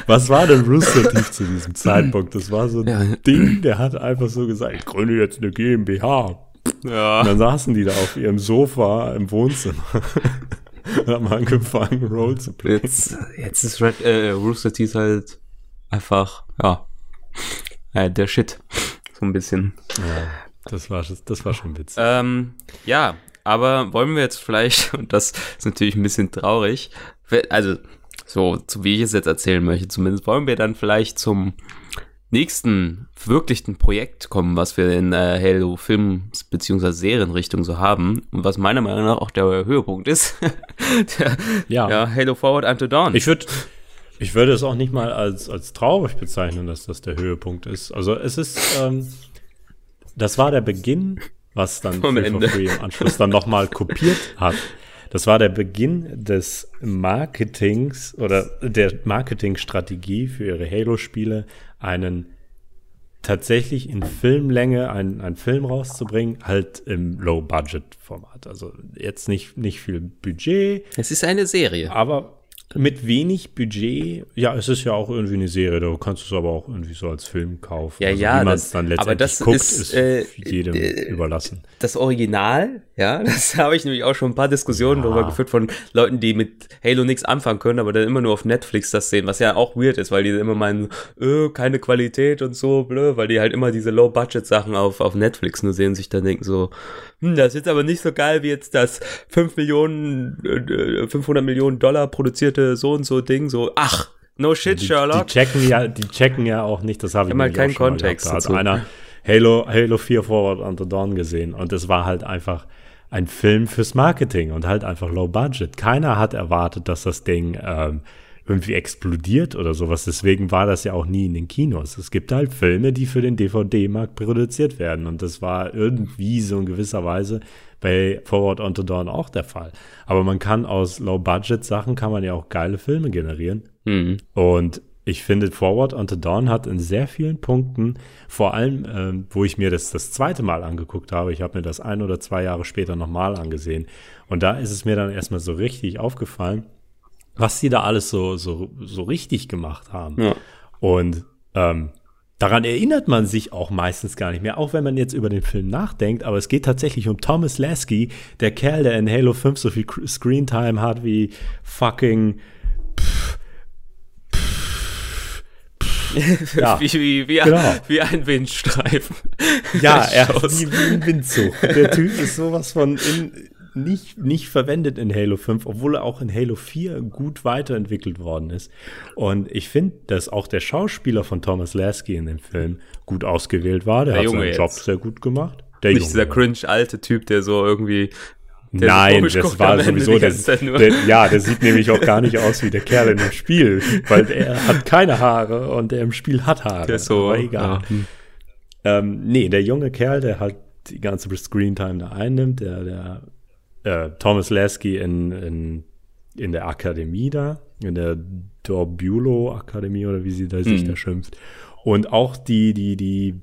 Was war denn Rooster Teeth zu diesem Zeitpunkt? Das war so ein ja. Ding, der hat einfach so gesagt, ich gründe jetzt eine GmbH. Ja. Und dann saßen die da auf ihrem Sofa im Wohnzimmer und haben angefangen, Roll zu playen. Jetzt, jetzt ist Red, äh, Rooster Teeth halt einfach, ja, äh, der Shit. So ein bisschen. Ja, das war, das war schon witzig. Ähm, ja, aber wollen wir jetzt vielleicht, und das ist natürlich ein bisschen traurig, also so, so wie ich es jetzt erzählen möchte, zumindest wollen wir dann vielleicht zum nächsten wirklichen Projekt kommen, was wir in äh, Halo Films bzw. Serienrichtung so haben und was meiner Meinung nach auch der Höhepunkt ist. der, ja. ja. Halo Forward Unto Dawn. Ich würde ich würde es auch nicht mal als, als traurig bezeichnen, dass das der Höhepunkt ist. Also es ist, ähm, das war der Beginn, was dann Free for Free im Anschluss dann nochmal kopiert hat. Das war der Beginn des Marketings oder der Marketingstrategie für ihre Halo-Spiele, einen tatsächlich in Filmlänge einen, einen Film rauszubringen, halt im Low-Budget-Format. Also jetzt nicht, nicht viel Budget. Es ist eine Serie. Aber mit wenig Budget, ja, es ist ja auch irgendwie eine Serie, da kannst du es aber auch irgendwie so als Film kaufen. Ja, also, ja, wie man es dann letztendlich guckt, ist, ist äh, jedem äh, überlassen. Das Original, ja, das habe ich nämlich auch schon ein paar Diskussionen ja. darüber geführt von Leuten, die mit Halo nichts anfangen können, aber dann immer nur auf Netflix das sehen, was ja auch weird ist, weil die immer meinen, äh, keine Qualität und so, blö, weil die halt immer diese Low-Budget-Sachen auf, auf Netflix nur sehen, sich dann denken so, hm, das ist jetzt aber nicht so geil wie jetzt das 5 Millionen, äh, 500 Millionen Dollar produzierte so und so Ding, so, ach, no shit, die, Sherlock. Die checken ja, die checken ja auch nicht, das habe ich immer keinen Kontext. Da hat einer Halo, Halo 4 Forward Unto Dawn gesehen und es war halt einfach ein Film fürs Marketing und halt einfach low budget. Keiner hat erwartet, dass das Ding ähm, irgendwie explodiert oder sowas. Deswegen war das ja auch nie in den Kinos. Es gibt halt Filme, die für den DVD-Markt produziert werden. Und das war irgendwie so in gewisser Weise bei Forward Unto Dawn auch der Fall. Aber man kann aus Low-Budget-Sachen kann man ja auch geile Filme generieren. Mhm. Und ich finde, Forward Unto Dawn hat in sehr vielen Punkten, vor allem, ähm, wo ich mir das das zweite Mal angeguckt habe, ich habe mir das ein oder zwei Jahre später nochmal angesehen. Und da ist es mir dann erstmal so richtig aufgefallen, was sie da alles so, so, so richtig gemacht haben. Ja. Und ähm, daran erinnert man sich auch meistens gar nicht mehr, auch wenn man jetzt über den Film nachdenkt, aber es geht tatsächlich um Thomas Lasky, der Kerl, der in Halo 5 so viel Screentime hat wie fucking pff, ja, wie, wie, wie, genau. ein, wie, ein Windstreifen. Ja, er ist wie, wie ein Windzug. Der Typ ist sowas von in, nicht, nicht verwendet in Halo 5, obwohl er auch in Halo 4 gut weiterentwickelt worden ist. Und ich finde, dass auch der Schauspieler von Thomas Lasky in dem Film gut ausgewählt war. Der, der hat Junge seinen jetzt. Job sehr gut gemacht. Der nicht Junge. dieser cringe alte Typ, der so irgendwie Nein, das war sowieso der, der, Ja, der sieht nämlich auch gar nicht aus wie der Kerl in dem Spiel, weil er hat keine Haare und der im Spiel hat Haare. Der ist so, aber egal. Ja. Ähm, nee, der junge Kerl, der halt die ganze Screentime da einnimmt, der, der äh, Thomas Lasky in, in, in der Akademie da, in der Dorbulo Akademie oder wie sie da sich mhm. da schimpft. Und auch die, die, die,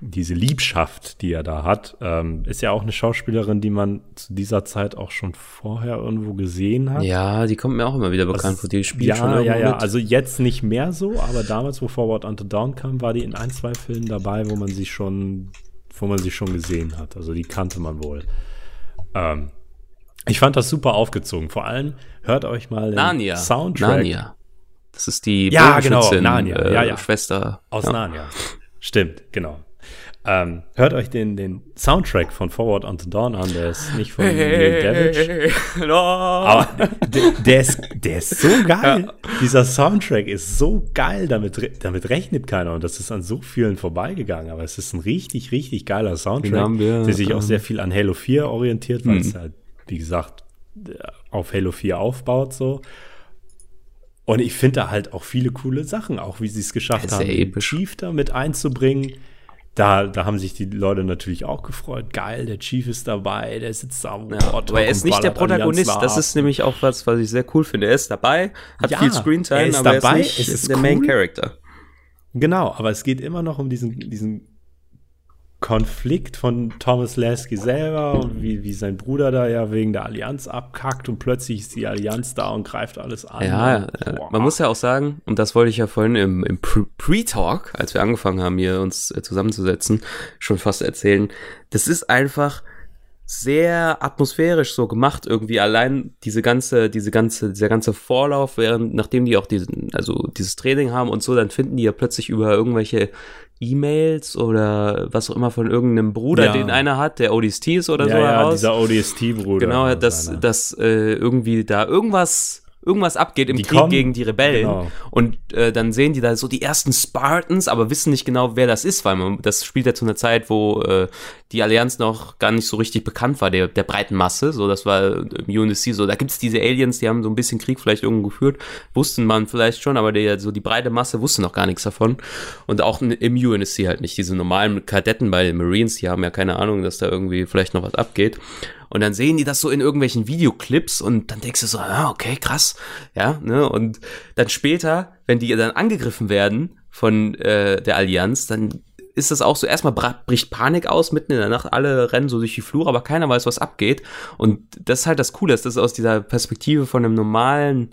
diese Liebschaft, die er da hat, ähm, ist ja auch eine Schauspielerin, die man zu dieser Zeit auch schon vorher irgendwo gesehen hat. Ja, die kommt mir auch immer wieder bekannt vor. Die spielt ja, schon Ja, ja, ja. Also jetzt nicht mehr so, aber damals, wo Forward Unto Dawn kam, war die in ein, zwei Filmen dabei, wo man sie schon, wo man sie schon gesehen hat. Also die kannte man wohl. Ähm, ich fand das super aufgezogen. Vor allem hört euch mal den Narnia. Soundtrack. Narnia. Das ist die ja, genau, Narnia. Äh, ja, ja. Schwester. Aus ja. Narnia. Stimmt, genau. Ähm, hört euch den, den Soundtrack von Forward Unto Dawn an, der ist nicht von Neil Davidge. Aber der, der, ist, der ist so geil. Ja. Dieser Soundtrack ist so geil, damit, damit rechnet keiner. Und das ist an so vielen vorbeigegangen. Aber es ist ein richtig, richtig geiler Soundtrack, der sich auch sehr viel an Halo 4 orientiert, weil mhm. es halt wie gesagt, auf Halo 4 aufbaut so. Und ich finde da halt auch viele coole Sachen, auch wie sie es geschafft haben, den Chief da mit einzubringen. Da, da haben sich die Leute natürlich auch gefreut. Geil, der Chief ist dabei, der sitzt da. Ja, aber er ist nicht der Protagonist. Das ist nämlich auch was, was ich sehr cool finde. Er ist dabei, hat ja, viel Screentime, er ist aber dabei, er ist nicht ist der cool. Main Character. Genau, aber es geht immer noch um diesen, diesen Konflikt von Thomas Lasky selber und wie, wie sein Bruder da ja wegen der Allianz abkackt und plötzlich ist die Allianz da und greift alles an. Ja, äh, man muss ja auch sagen, und das wollte ich ja vorhin im, im Pre-Talk, als wir angefangen haben, hier uns äh, zusammenzusetzen, schon fast erzählen, das ist einfach sehr atmosphärisch so gemacht irgendwie allein diese ganze diese ganze dieser ganze Vorlauf während nachdem die auch diesen also dieses Training haben und so dann finden die ja plötzlich über irgendwelche E-Mails oder was auch immer von irgendeinem Bruder, ja. den einer hat, der ODST ist oder ja, so ja, heraus. dieser ODST-Bruder. Genau, dass, dass äh, irgendwie da irgendwas irgendwas abgeht im die Krieg kommen, gegen die Rebellen. Genau. Und äh, dann sehen die da so die ersten Spartans, aber wissen nicht genau, wer das ist, weil man, das spielt ja zu einer Zeit, wo äh, die Allianz noch gar nicht so richtig bekannt war, der, der breiten Masse. So, das war im UNSC so. Da gibt's diese Aliens, die haben so ein bisschen Krieg vielleicht irgendwo geführt, wussten man vielleicht schon, aber der, so die breite Masse wusste noch gar nichts davon. Und auch im UNSC halt nicht. Diese normalen Kadetten bei den Marines, die haben ja keine Ahnung, dass da irgendwie vielleicht noch was abgeht. Und dann sehen die das so in irgendwelchen Videoclips und dann denkst du so, ah, okay, krass, ja, ne? Und dann später, wenn die dann angegriffen werden von äh, der Allianz, dann ist das auch so, erstmal bricht Panik aus mitten in der Nacht, alle rennen so durch die Flur, aber keiner weiß, was abgeht. Und das ist halt das Coole, dass das aus dieser Perspektive von einem normalen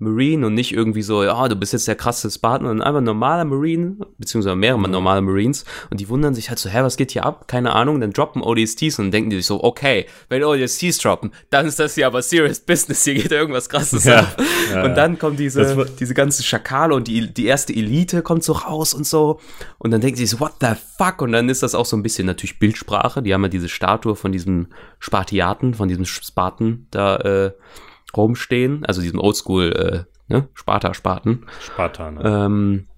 Marine und nicht irgendwie so, ja, du bist jetzt der krasse Spartan, sondern einfach ein normaler Marine, beziehungsweise mehrere mhm. normale Marines und die wundern sich halt so, hä, was geht hier ab? Keine Ahnung, dann droppen ODSTs und denken die sich so, okay, wenn ODSTs droppen, dann ist das hier aber serious business, hier geht irgendwas krasses ja, ab. Ja, und dann kommt diese, diese ganze Schakale und die, die erste Elite kommt so raus und so und dann denken sie so, what the fuck? Und dann ist das auch so ein bisschen natürlich Bildsprache, die haben ja diese Statue von diesem Spartiaten, von diesem Spartan da, äh, rumstehen, also diesem Oldschool, äh, ne, Sparta-Spaten. Sparta, ne? Ähm,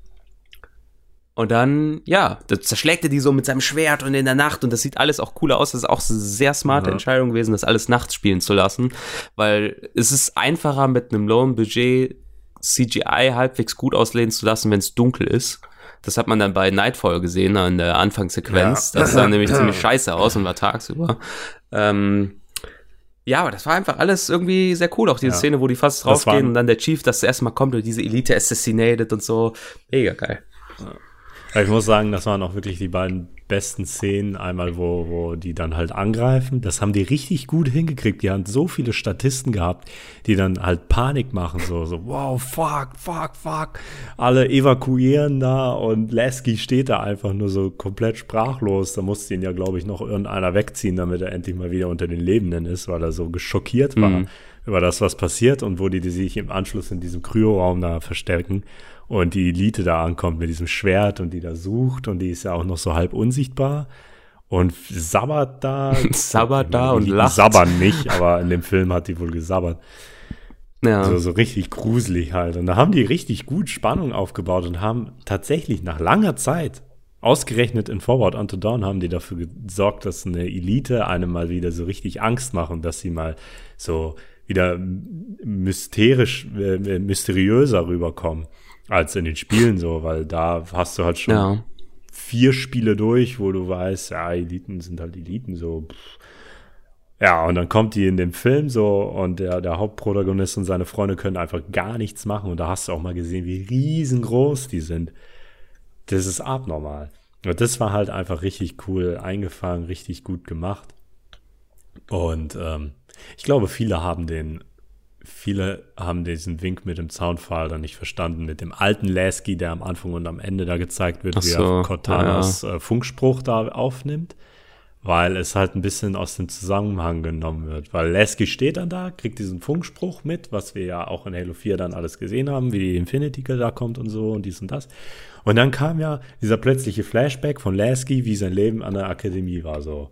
und dann, ja, das zerschlägt er die so mit seinem Schwert und in der Nacht und das sieht alles auch cool aus. Das ist auch eine sehr smarte ja. Entscheidung gewesen, das alles nachts spielen zu lassen, weil es ist einfacher mit einem lowen Budget CGI halbwegs gut auslehnen zu lassen, wenn es dunkel ist. Das hat man dann bei Nightfall gesehen, in der Anfangssequenz. Ja. Das sah nämlich ziemlich scheiße aus und war tagsüber. Ähm, ja, aber das war einfach alles irgendwie sehr cool. Auch diese ja. Szene, wo die fast draufgehen und dann der Chief das erste Mal kommt und diese Elite assassinated und so. Mega geil. Ja. Ich muss sagen, das waren auch wirklich die beiden besten Szenen. Einmal, wo, wo die dann halt angreifen. Das haben die richtig gut hingekriegt. Die haben so viele Statisten gehabt, die dann halt Panik machen. So, so wow, fuck, fuck, fuck. Alle evakuieren da und Lasky steht da einfach nur so komplett sprachlos. Da musste ihn ja, glaube ich, noch irgendeiner wegziehen, damit er endlich mal wieder unter den Lebenden ist, weil er so geschockiert war. Mhm über das, was passiert und wo die, die sich im Anschluss in diesem Kryoraum da verstärken und die Elite da ankommt mit diesem Schwert und die da sucht und die ist ja auch noch so halb unsichtbar und sabbert da. sabbert da und lacht. Sabbern nicht, aber in dem Film hat die wohl gesabbert. Ja. So, so richtig gruselig halt. Und da haben die richtig gut Spannung aufgebaut und haben tatsächlich nach langer Zeit, ausgerechnet in Forward Unto Dawn, haben die dafür gesorgt, dass eine Elite einem mal wieder so richtig Angst machen, dass sie mal so wieder mysterisch, äh, mysteriöser rüberkommen als in den Spielen so, weil da hast du halt schon ja. vier Spiele durch, wo du weißt, ja, Eliten sind halt Eliten so. Ja, und dann kommt die in dem Film so und der, der Hauptprotagonist und seine Freunde können einfach gar nichts machen und da hast du auch mal gesehen, wie riesengroß die sind. Das ist abnormal. Und das war halt einfach richtig cool eingefangen, richtig gut gemacht. Und ähm, ich glaube, viele haben den viele haben diesen Wink mit dem Soundfile dann nicht verstanden, mit dem alten Lasky, der am Anfang und am Ende da gezeigt wird, so, wie er Cortanas ja. Äh, Funkspruch da aufnimmt, weil es halt ein bisschen aus dem Zusammenhang genommen wird. Weil Lasky steht dann da, kriegt diesen Funkspruch mit, was wir ja auch in Halo 4 dann alles gesehen haben, wie die Infinity da kommt und so und dies und das. Und dann kam ja dieser plötzliche Flashback von Lasky, wie sein Leben an der Akademie war, so,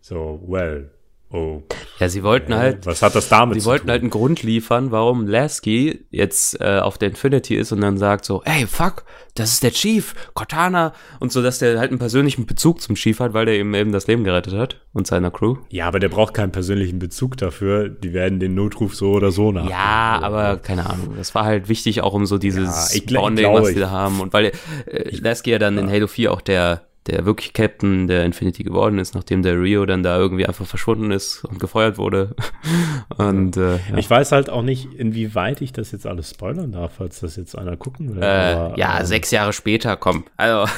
so, well, Oh. Ja, sie wollten okay. halt. Was hat das damit Sie wollten tun? halt einen Grund liefern, warum Lasky jetzt äh, auf der Infinity ist und dann sagt so, ey, fuck, das ist der Chief, Cortana und so, dass der halt einen persönlichen Bezug zum Chief hat, weil der ihm eben das Leben gerettet hat und seiner Crew. Ja, aber der braucht keinen persönlichen Bezug dafür. Die werden den Notruf so oder so nach. Ja, aber keine Ahnung. Das war halt wichtig auch um so dieses ja, ich, Bonding, ich glaube, was die da haben und weil äh, Lasky ja dann ja. in Halo 4 auch der der wirklich Captain der Infinity geworden ist, nachdem der Rio dann da irgendwie einfach verschwunden ist und gefeuert wurde. und äh, ja. Ich weiß halt auch nicht, inwieweit ich das jetzt alles spoilern darf, falls das jetzt einer gucken will. Äh, Aber, ja, ähm, sechs Jahre später, komm. Also,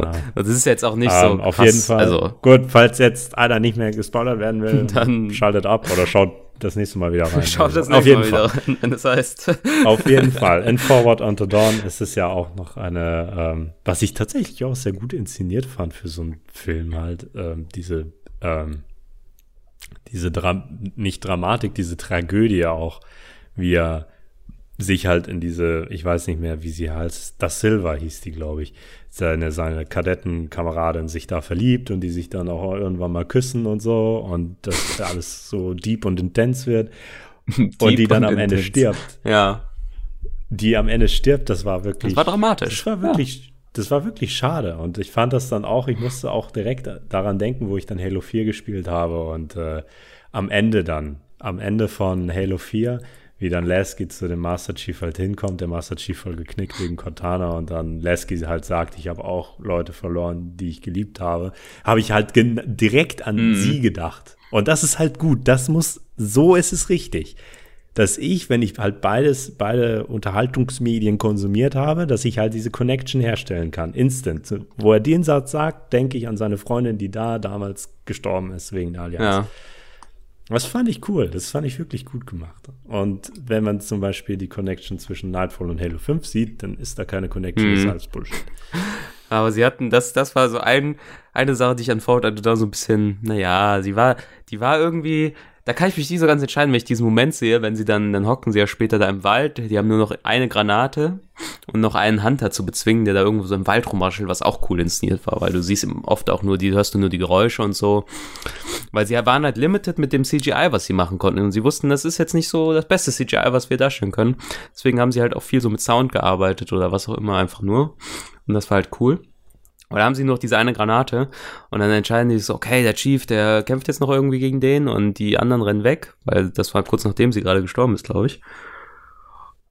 ja. das ist jetzt auch nicht ähm, so. Auf jeden Fall. Also, Gut, falls jetzt einer nicht mehr gespoilert werden will, dann schaltet ab oder schaut das nächste Mal wieder rein. Schaut das nächste Auf jeden Mal Fall. wieder rein, das heißt. Auf jeden Fall. In Forward Unto Dawn ist es ja auch noch eine, ähm, was ich tatsächlich auch sehr gut inszeniert fand für so einen Film halt, ähm, diese, ähm, diese Dra nicht Dramatik, diese Tragödie auch, wie er sich halt in diese, ich weiß nicht mehr, wie sie heißt, Das Silva hieß die, glaube ich, seine, seine Kadettenkameradin sich da verliebt und die sich dann auch irgendwann mal küssen und so und das alles so deep und intens wird und die dann am Ende stirbt. Ja. Die am Ende stirbt, das war wirklich. Das war dramatisch. Das war wirklich, ja. das war wirklich schade. Und ich fand das dann auch, ich musste auch direkt daran denken, wo ich dann Halo 4 gespielt habe und äh, am Ende dann, am Ende von Halo 4 wie dann Lasky zu dem Master Chief halt hinkommt, der Master Chief voll geknickt wegen Cortana und dann Lasky halt sagt, ich habe auch Leute verloren, die ich geliebt habe, habe ich halt direkt an mhm. sie gedacht. Und das ist halt gut, das muss, so ist es richtig. Dass ich, wenn ich halt beides, beide Unterhaltungsmedien konsumiert habe, dass ich halt diese Connection herstellen kann, instant. Wo er den Satz sagt, denke ich an seine Freundin, die da damals gestorben ist wegen der Allianz. Ja. Das fand ich cool. Das fand ich wirklich gut gemacht. Und wenn man zum Beispiel die Connection zwischen Nightfall und Halo 5 sieht, dann ist da keine Connection, mhm. ist alles Bullshit. Aber sie hatten, das, das war so ein, eine Sache, die ich an Fortnite da so ein bisschen, naja, sie war, die war irgendwie, da kann ich mich nicht so ganz entscheiden, wenn ich diesen Moment sehe, wenn sie dann, dann hocken sie ja später da im Wald, die haben nur noch eine Granate und noch einen Hunter zu bezwingen, der da irgendwo so im Wald rumraschelt, was auch cool inszeniert war, weil du siehst oft auch nur die, hörst du nur die Geräusche und so. Weil sie waren halt limited mit dem CGI, was sie machen konnten. Und sie wussten, das ist jetzt nicht so das beste CGI, was wir darstellen können. Deswegen haben sie halt auch viel so mit Sound gearbeitet oder was auch immer einfach nur. Und das war halt cool. Und da haben sie noch diese eine Granate und dann entscheiden die so, okay, der Chief, der kämpft jetzt noch irgendwie gegen den und die anderen rennen weg, weil das war kurz nachdem sie gerade gestorben ist, glaube ich.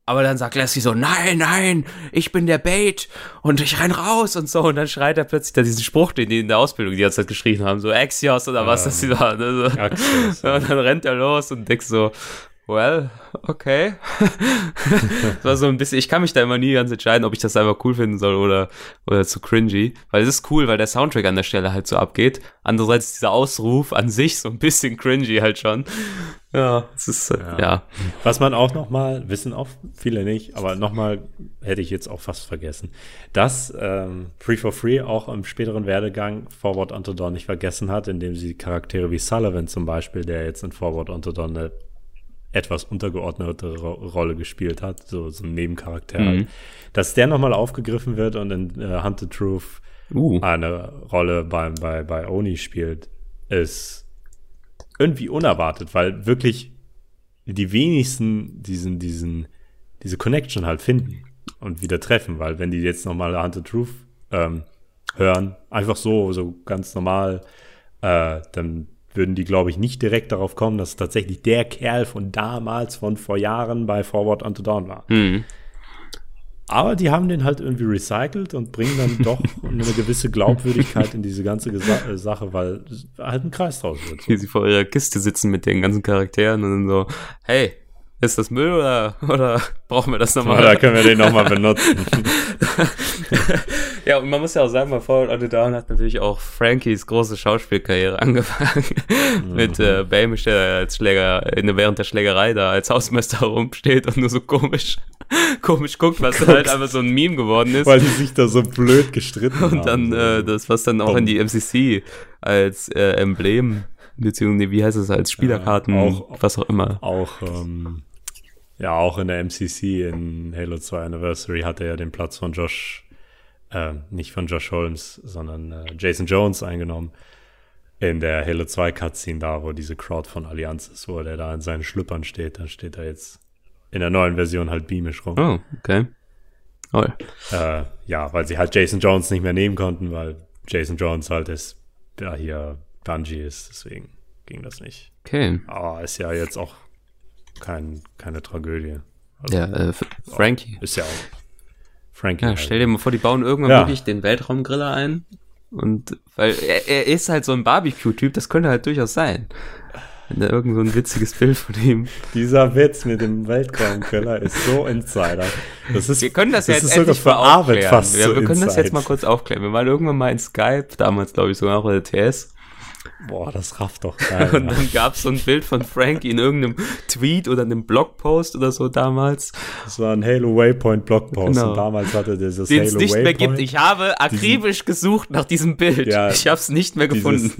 Aber dann sagt Lassie so, nein, nein, ich bin der Bait und ich renn raus und so. Und dann schreit er plötzlich da diesen Spruch, den die in der Ausbildung die ganze Zeit geschrien haben, so Axios oder was das sie war. Ne? So. Axios, ja. Und dann rennt er los und denkst so, well, okay. das war so ein bisschen, ich kann mich da immer nie ganz entscheiden, ob ich das einfach cool finden soll oder, oder zu cringy. Weil es ist cool, weil der Soundtrack an der Stelle halt so abgeht. Andererseits ist dieser Ausruf an sich so ein bisschen cringy halt schon. Ja, es ist, äh, ja. ja. Was man auch noch mal, wissen auch viele nicht, aber noch mal hätte ich jetzt auch fast vergessen, dass ähm, Free for Free auch im späteren Werdegang Forward Unto Dawn nicht vergessen hat, indem sie Charaktere wie Sullivan zum Beispiel, der jetzt in Forward Unto Dawn eine etwas untergeordnete Rolle gespielt hat, so, so ein Nebencharakter, mhm. dass der nochmal aufgegriffen wird und in äh, Hunted Truth uh. eine Rolle bei, bei, bei Oni spielt, ist irgendwie unerwartet, weil wirklich die wenigsten diesen, diesen, diese Connection halt finden und wieder treffen, weil wenn die jetzt nochmal Hunted Truth ähm, hören, einfach so, so ganz normal, äh, dann würden die, glaube ich, nicht direkt darauf kommen, dass es tatsächlich der Kerl von damals, von vor Jahren bei Forward Unto Dawn war. Mhm. Aber die haben den halt irgendwie recycelt und bringen dann doch eine gewisse Glaubwürdigkeit in diese ganze Gesa äh, Sache, weil halt ein Kreis draus wird. So. Wie sie vor ihrer Kiste sitzen mit den ganzen Charakteren und dann so, hey, ist das Müll oder, oder brauchen wir das nochmal? Oder können wir den nochmal benutzen? ja, und man muss ja auch sagen, bei Fallout Unto Dawn hat natürlich auch Frankies große Schauspielkarriere angefangen. Mhm. Mit äh, Bamish, der als Schläger, in, während der Schlägerei da als Hausmeister rumsteht und nur so komisch, komisch guckt, was dann halt einfach so ein Meme geworden ist. Weil die sich da so blöd gestritten haben. Und dann äh, das, was dann auch Dumm. in die MCC als äh, Emblem beziehungsweise wie heißt es als Spielerkarten, ja, auch, was auch immer. Auch ähm, ja, auch in der MCC in Halo 2 Anniversary hat er ja den Platz von Josh, äh, nicht von Josh Holmes, sondern äh, Jason Jones eingenommen. In der Halo 2 Cutscene da, wo diese Crowd von Allianz ist, wo der da in seinen Schlüppern steht, dann steht er jetzt in der neuen Version halt beamisch rum. Oh, okay. Oh. Äh, ja, weil sie halt Jason Jones nicht mehr nehmen konnten, weil Jason Jones halt ist, ja, hier Bungie ist, deswegen ging das nicht. Okay. Aber ist ja jetzt auch kein, keine Tragödie. Also, ja, äh, Frankie. Ist ja auch. Frankie. Ja, halt. stell dir mal vor, die bauen irgendwann ja. wirklich den Weltraumgriller ein Und weil er, er ist halt so ein Barbecue-Typ, das könnte halt durchaus sein. Wenn da irgend so ein witziges Bild von ihm. Dieser Witz mit dem Weltraumkeller ist so Insider. Das ist, wir können das, das ja jetzt endlich mal aufklären. Fast ja, wir können Inside. das jetzt mal kurz aufklären. Wir waren irgendwann mal in Skype, damals glaube ich sogar auch in der TS. Boah, das rafft doch keiner. Und dann gab es so ein Bild von Frankie in irgendeinem Tweet oder einem Blogpost oder so damals. Das war ein Halo Waypoint Blogpost genau. und damals hatte dieses Den Halo es nicht Waypoint. mehr gibt. Ich habe akribisch diesen, gesucht nach diesem Bild. Ja, ich habe es nicht mehr gefunden.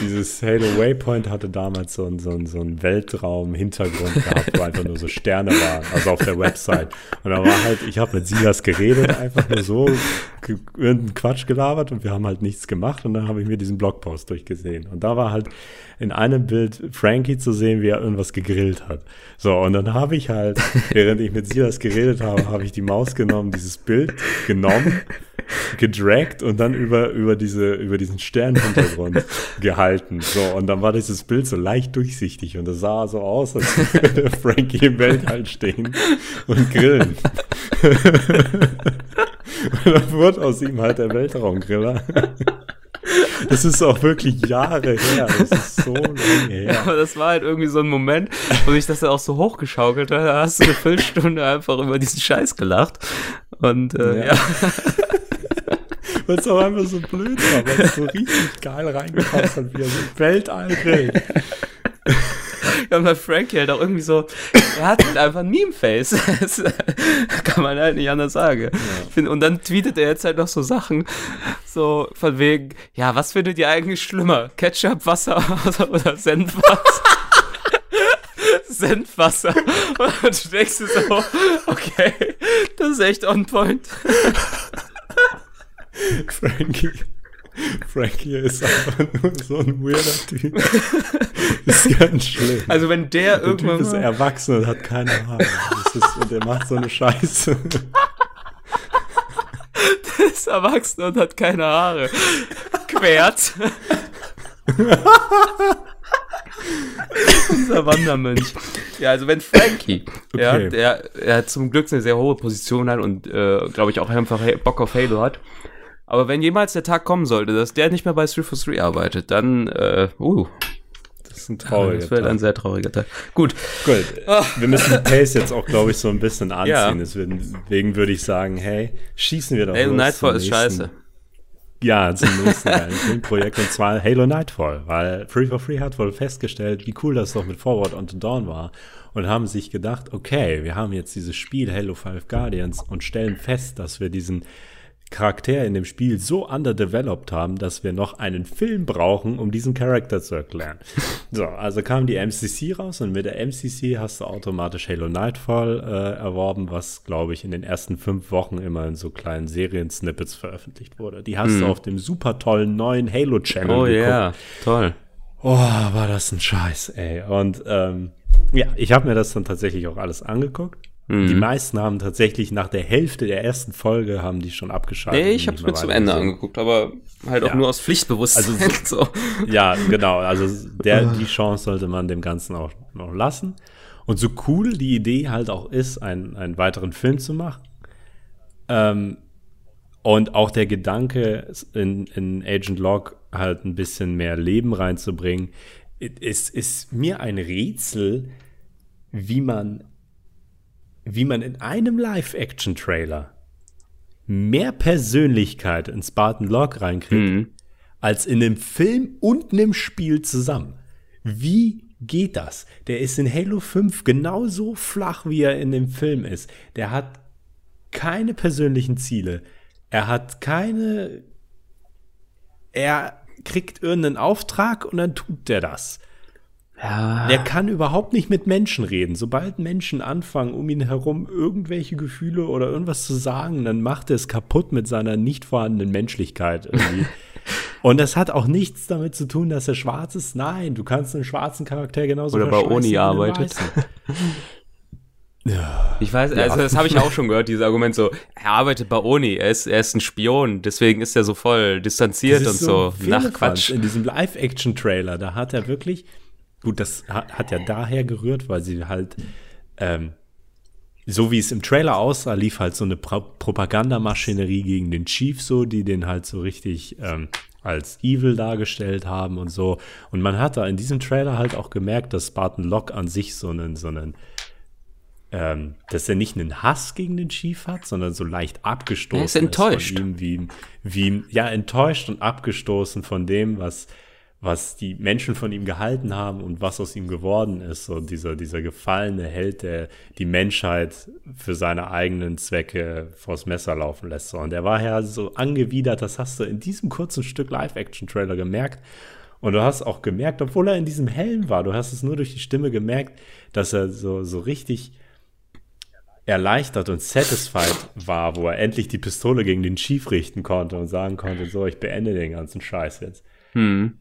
Dieses, dieses, Halo Waypoint hatte damals so einen so so ein Weltraum-Hintergrund gehabt, wo einfach nur so Sterne waren, also auf der Website. Und da war halt, ich habe mit Silas geredet, einfach nur so irgendeinen Quatsch gelabert und wir haben halt nichts gemacht und dann habe ich mir diesen Blogpost durchgesehen. Und da war halt in einem Bild Frankie zu sehen, wie er irgendwas gegrillt hat. So, und dann habe ich halt, während ich mit Silas geredet habe, habe ich die Maus genommen, dieses Bild genommen, gedragt und dann über, über, diese, über diesen Sternhintergrund gehalten. So, und dann war dieses Bild so leicht durchsichtig und es sah so aus, als würde Frankie im Weltall stehen und grillen. und dann wurde aus ihm halt der Weltraumgriller. Das ist auch wirklich Jahre her. Das ist so lange her. Ja, aber das war halt irgendwie so ein Moment, wo sich das dann auch so hochgeschaukelt hat. Da hast du eine Viertelstunde einfach über diesen Scheiß gelacht. Und äh, ja. ja. Weil es auch einfach so blöd war, weil es so richtig geil reingepasst hat, wie er so Weltall grillt. Ja, und bei Frankie halt auch irgendwie so, er hat halt einfach ein Meme-Face. Kann man halt nicht anders sagen. Ja. Und dann tweetet er jetzt halt noch so Sachen, so von wegen, ja, was findet ihr eigentlich schlimmer? Ketchup, Wasser oder Senfwasser? Senfwasser. Und du denkst dir so, okay, das ist echt on point. Frankie. Frankie ist einfach nur so ein weirder Typ. ist ganz schlimm. Also wenn der, der irgendwann. Typ ist erwachsen und hat keine Haare. Ist, und der macht so eine Scheiße. der ist erwachsen und hat keine Haare. Quert. Unser Wandermönch. Ja, also wenn Frankie, okay. ja, der, er zum Glück eine sehr hohe Position hat und, äh, glaube ich, auch einfach Bock auf Halo hat, aber wenn jemals der Tag kommen sollte, dass der nicht mehr bei 343 arbeitet, dann, äh, uh. Das ist ein trauriger Das wird ein sehr trauriger Tag. Gut. Gut. Wir müssen die Pace jetzt auch, glaube ich, so ein bisschen anziehen. Ja. Deswegen würde ich sagen, hey, schießen wir doch Halo Nightfall ist scheiße. Ja, zum nächsten Filmprojekt und zwar Halo Nightfall, weil Free for Free hat wohl festgestellt, wie cool das doch mit Forward on the Dawn war und haben sich gedacht, okay, wir haben jetzt dieses Spiel Halo 5 Guardians und stellen fest, dass wir diesen Charakter in dem Spiel so underdeveloped haben, dass wir noch einen Film brauchen, um diesen Charakter zu erklären. so, also kam die MCC raus und mit der MCC hast du automatisch Halo Nightfall äh, erworben, was, glaube ich, in den ersten fünf Wochen immer in so kleinen Serien-Snippets veröffentlicht wurde. Die hast hm. du auf dem super tollen neuen Halo-Channel Oh ja, yeah. toll. Oh, war das ein Scheiß, ey. Und ähm, ja, ich habe mir das dann tatsächlich auch alles angeguckt. Mhm. Die meisten haben tatsächlich nach der Hälfte der ersten Folge haben die schon abgeschaltet. Nee, ich habe es mir zum Ende angeguckt, aber halt auch ja. nur aus Pflichtbewusstsein. Also, so. Ja, genau. Also der, die Chance sollte man dem Ganzen auch noch lassen. Und so cool die Idee halt auch ist, einen, einen weiteren Film zu machen, ähm, und auch der Gedanke, in, in Agent Log halt ein bisschen mehr Leben reinzubringen, ist, ist mir ein Rätsel, wie man wie man in einem Live-Action-Trailer mehr Persönlichkeit in Spartan Log reinkriegt, mhm. als in einem Film und einem Spiel zusammen. Wie geht das? Der ist in Halo 5 genauso flach, wie er in dem Film ist. Der hat keine persönlichen Ziele. Er hat keine. Er kriegt irgendeinen Auftrag und dann tut der das. Ja. Der kann überhaupt nicht mit Menschen reden. Sobald Menschen anfangen, um ihn herum irgendwelche Gefühle oder irgendwas zu sagen, dann macht er es kaputt mit seiner nicht vorhandenen Menschlichkeit irgendwie. Und das hat auch nichts damit zu tun, dass er schwarz ist. Nein, du kannst einen schwarzen Charakter genauso Oder bei Oni arbeitet. Ja. Ich weiß, also das habe ich auch schon gehört, dieses Argument so, er arbeitet bei Oni, er ist, er ist ein Spion, deswegen ist er so voll distanziert und so. so. Nach Quatsch. In diesem Live-Action-Trailer, da hat er wirklich, Gut, das hat, ja daher gerührt, weil sie halt, ähm, so wie es im Trailer aussah, lief halt so eine Pro Propagandamaschinerie gegen den Chief so, die den halt so richtig ähm, als evil dargestellt haben und so. Und man hat da in diesem Trailer halt auch gemerkt, dass Spartan Locke an sich so einen, so einen, ähm, dass er nicht einen Hass gegen den Chief hat, sondern so leicht abgestoßen er ist. enttäuscht. Ist von ihm, wie, wie, ja, enttäuscht und abgestoßen von dem, was, was die Menschen von ihm gehalten haben und was aus ihm geworden ist. So dieser, dieser gefallene Held, der die Menschheit für seine eigenen Zwecke vors Messer laufen lässt. So. Und der war ja so angewidert, das hast du in diesem kurzen Stück Live-Action-Trailer gemerkt. Und du hast auch gemerkt, obwohl er in diesem Helm war, du hast es nur durch die Stimme gemerkt, dass er so, so richtig erleichtert und satisfied war, wo er endlich die Pistole gegen den Chief richten konnte und sagen konnte, so, ich beende den ganzen Scheiß jetzt. Hm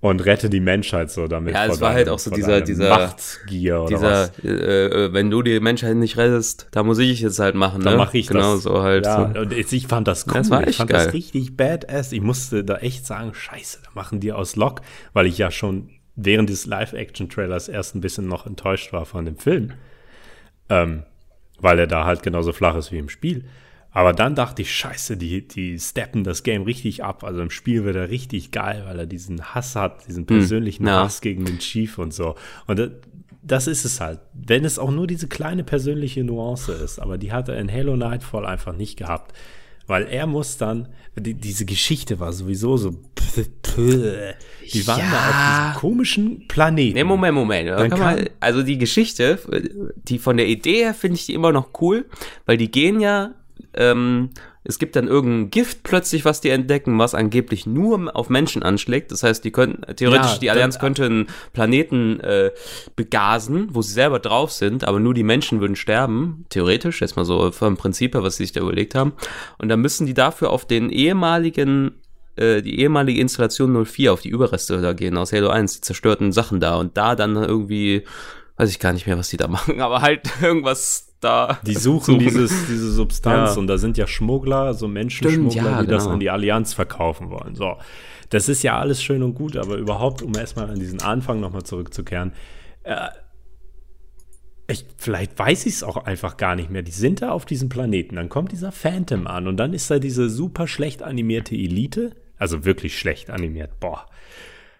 und rette die Menschheit so damit. Ja, es war halt auch so dieser, dieser Machtgier oder dieser, was. Äh, äh, wenn du die Menschheit nicht rettest, da muss ich es halt machen. Ne? Da mache ich genau das. so halt. Ja, so. und ich fand das cool. Das war echt ich fand geil. das richtig badass. Ich musste da echt sagen, scheiße, da machen die aus Lock, weil ich ja schon während des Live-Action-Trailers erst ein bisschen noch enttäuscht war von dem Film. Ähm, weil er da halt genauso flach ist wie im Spiel. Aber dann dachte ich, scheiße, die, die steppen das Game richtig ab. Also im Spiel wird er richtig geil, weil er diesen Hass hat, diesen persönlichen ja. Hass gegen den Chief und so. Und das, das ist es halt. Wenn es auch nur diese kleine persönliche Nuance ist. Aber die hat er in Halo Nightfall einfach nicht gehabt. Weil er muss dann, die, diese Geschichte war sowieso so, die waren Ja. da auf diesem komischen Planeten. Nee, Moment, Moment. Dann Kann man, also die Geschichte, die von der Idee her finde ich die immer noch cool, weil die gehen ja, ähm, es gibt dann irgendein Gift plötzlich, was die entdecken, was angeblich nur auf Menschen anschlägt. Das heißt, die könnten, theoretisch, Ja, die Allianz könnte einen Planeten äh, begasen, wo sie selber drauf sind, aber nur die Menschen würden sterben. Theoretisch, jetzt mal so vom Prinzip her, was sie sich da überlegt haben. Und dann müssen die dafür auf den ehemaligen äh, die ehemalige Installation 04 auf die Überreste da gehen aus Halo 1, die zerstörten Sachen da und da dann irgendwie, weiß ich gar nicht mehr, was die da machen, aber halt irgendwas da. Die suchen dieses, diese Substanz Ja. und da sind ja Schmuggler, so Menschenschmuggler, Stimmt, ja, die das genau. an die Allianz verkaufen wollen. So, das ist ja alles schön und gut, aber überhaupt, um erstmal an diesen Anfang nochmal zurückzukehren, äh, ich, vielleicht weiß ich es auch einfach gar nicht mehr. Die sind da auf diesem Planeten, dann kommt dieser Phantom an und dann ist da diese super schlecht animierte Elite, also wirklich schlecht animiert, boah,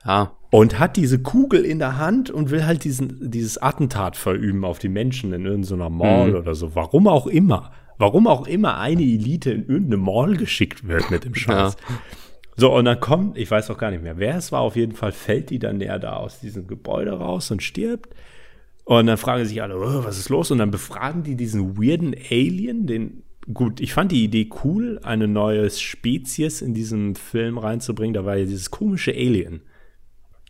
Ja, und hat diese Kugel in der Hand und will halt diesen, dieses Attentat verüben auf die Menschen in irgendeiner Mall Mhm. oder so. Warum auch immer. Warum auch immer eine Elite in irgendeine Mall geschickt wird mit dem Scheiß. So, und dann kommt, ich weiß auch gar nicht mehr, wer es war, auf jeden Fall fällt die dann näher da aus diesem Gebäude raus und stirbt. Und dann fragen sich alle, oh, was ist los? Und dann befragen die diesen weirden Alien, den, gut, ich fand die Idee cool, eine neue Spezies in diesem Film reinzubringen. Da war ja dieses komische Alien.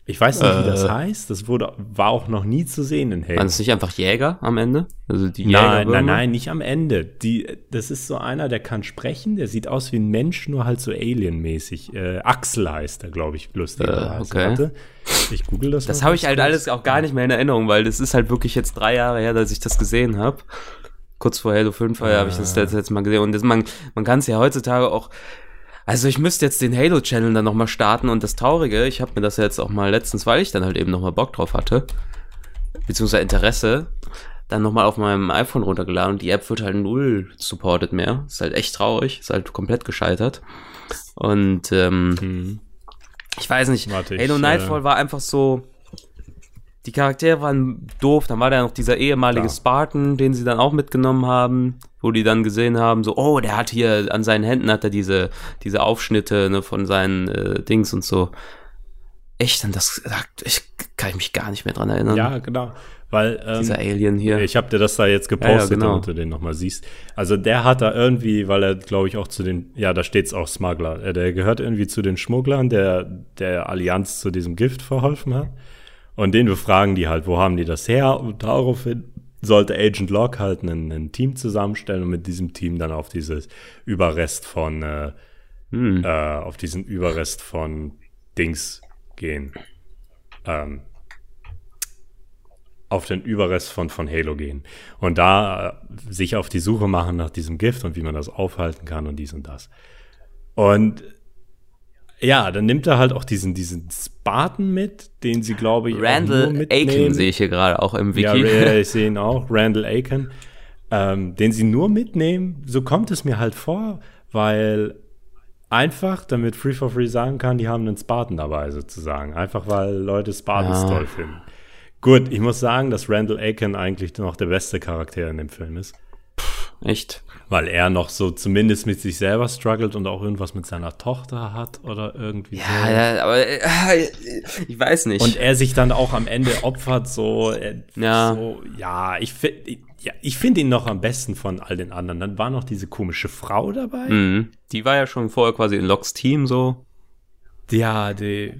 Ich weiß nicht, wie das Äh. heißt. Das wurde, war auch noch nie zu sehen in Halo. waren es nicht einfach Jäger am Ende? Also die Nein, Jägerwürmer? nein, nein, nicht am Ende. Die, das ist so einer, der kann sprechen, der sieht aus wie ein Mensch, nur halt so Alien-mäßig. Äh, Axel heißt er, glaube ich, lustigerweise. Äh, okay. Ich google das Das habe ich halt alles auch gar nicht mehr in Erinnerung, weil das ist halt wirklich jetzt drei Jahre her, dass ich das gesehen habe. Kurz vor Halo 5 ah. habe ich das letzte Mal gesehen. Und das, man, man kann es ja heutzutage auch. Also ich müsste jetzt den Halo-Channel dann nochmal starten und das Traurige, ich habe mir das jetzt auch mal letztens, weil ich dann halt eben nochmal Bock drauf hatte, beziehungsweise Interesse, dann nochmal auf meinem iPhone runtergeladen und die App wird halt null supported mehr. Ist halt echt traurig, ist halt komplett gescheitert. Und ähm, Hm. ich weiß nicht, Warte, ich, Halo äh, Nightfall war einfach so. Die Charaktere waren doof. Dann war da noch dieser ehemalige Ja. Spartan, den sie dann auch mitgenommen haben, wo die dann gesehen haben, so, oh, der hat hier an seinen Händen hat er diese, diese Aufschnitte ne, von seinen äh, Dings und so. Echt, an das ich, kann ich mich gar nicht mehr dran erinnern. Ja, genau. Weil ähm, Dieser Alien hier. Ich habe dir das da jetzt gepostet, Ja, ja, genau. damit du den nochmal siehst. Also der hat da irgendwie, weil er, glaube ich, auch zu den, ja, da steht's auch Smuggler. Äh, Der gehört irgendwie zu den Schmugglern, der der Allianz zu diesem Gift verholfen hat. Und den befragen die halt, wo haben die das her? Und daraufhin sollte Agent Locke halt ein, ein Team zusammenstellen und mit diesem Team dann auf dieses Überrest von, äh, Hm. äh, auf diesen Überrest von Dings gehen. Ähm, auf den Überrest von, von Halo gehen. Und da äh, sich auf die Suche machen nach diesem Gift und wie man das aufhalten kann und dies und das. Und ja, dann nimmt er halt auch diesen, diesen Spartan mit, den sie, glaube ich, Randall. Aiken sehe ich hier gerade auch im Wiki. ja, ich sehe ihn auch, Randall Aiken, ähm, den sie nur mitnehmen. So kommt es mir halt vor, weil Einfach, damit Free for Free sagen kann, die haben einen Spartan dabei sozusagen. Einfach weil Leute Spartans ja. toll finden. Gut, ich muss sagen, dass Randall Aiken eigentlich noch der beste Charakter in dem Film ist. Echt? Weil er noch so zumindest mit sich selber struggelt und auch irgendwas mit seiner Tochter hat oder irgendwie ja, so. Ja, aber äh, ich weiß nicht. Und er sich dann auch am Ende opfert, so. Äh, ja. So, ja, ich finde ja, ich finde ihn noch am besten von all den anderen. Dann war noch diese komische Frau dabei. Mhm. Die war ja schon vorher quasi in Locks Team so. Ja, die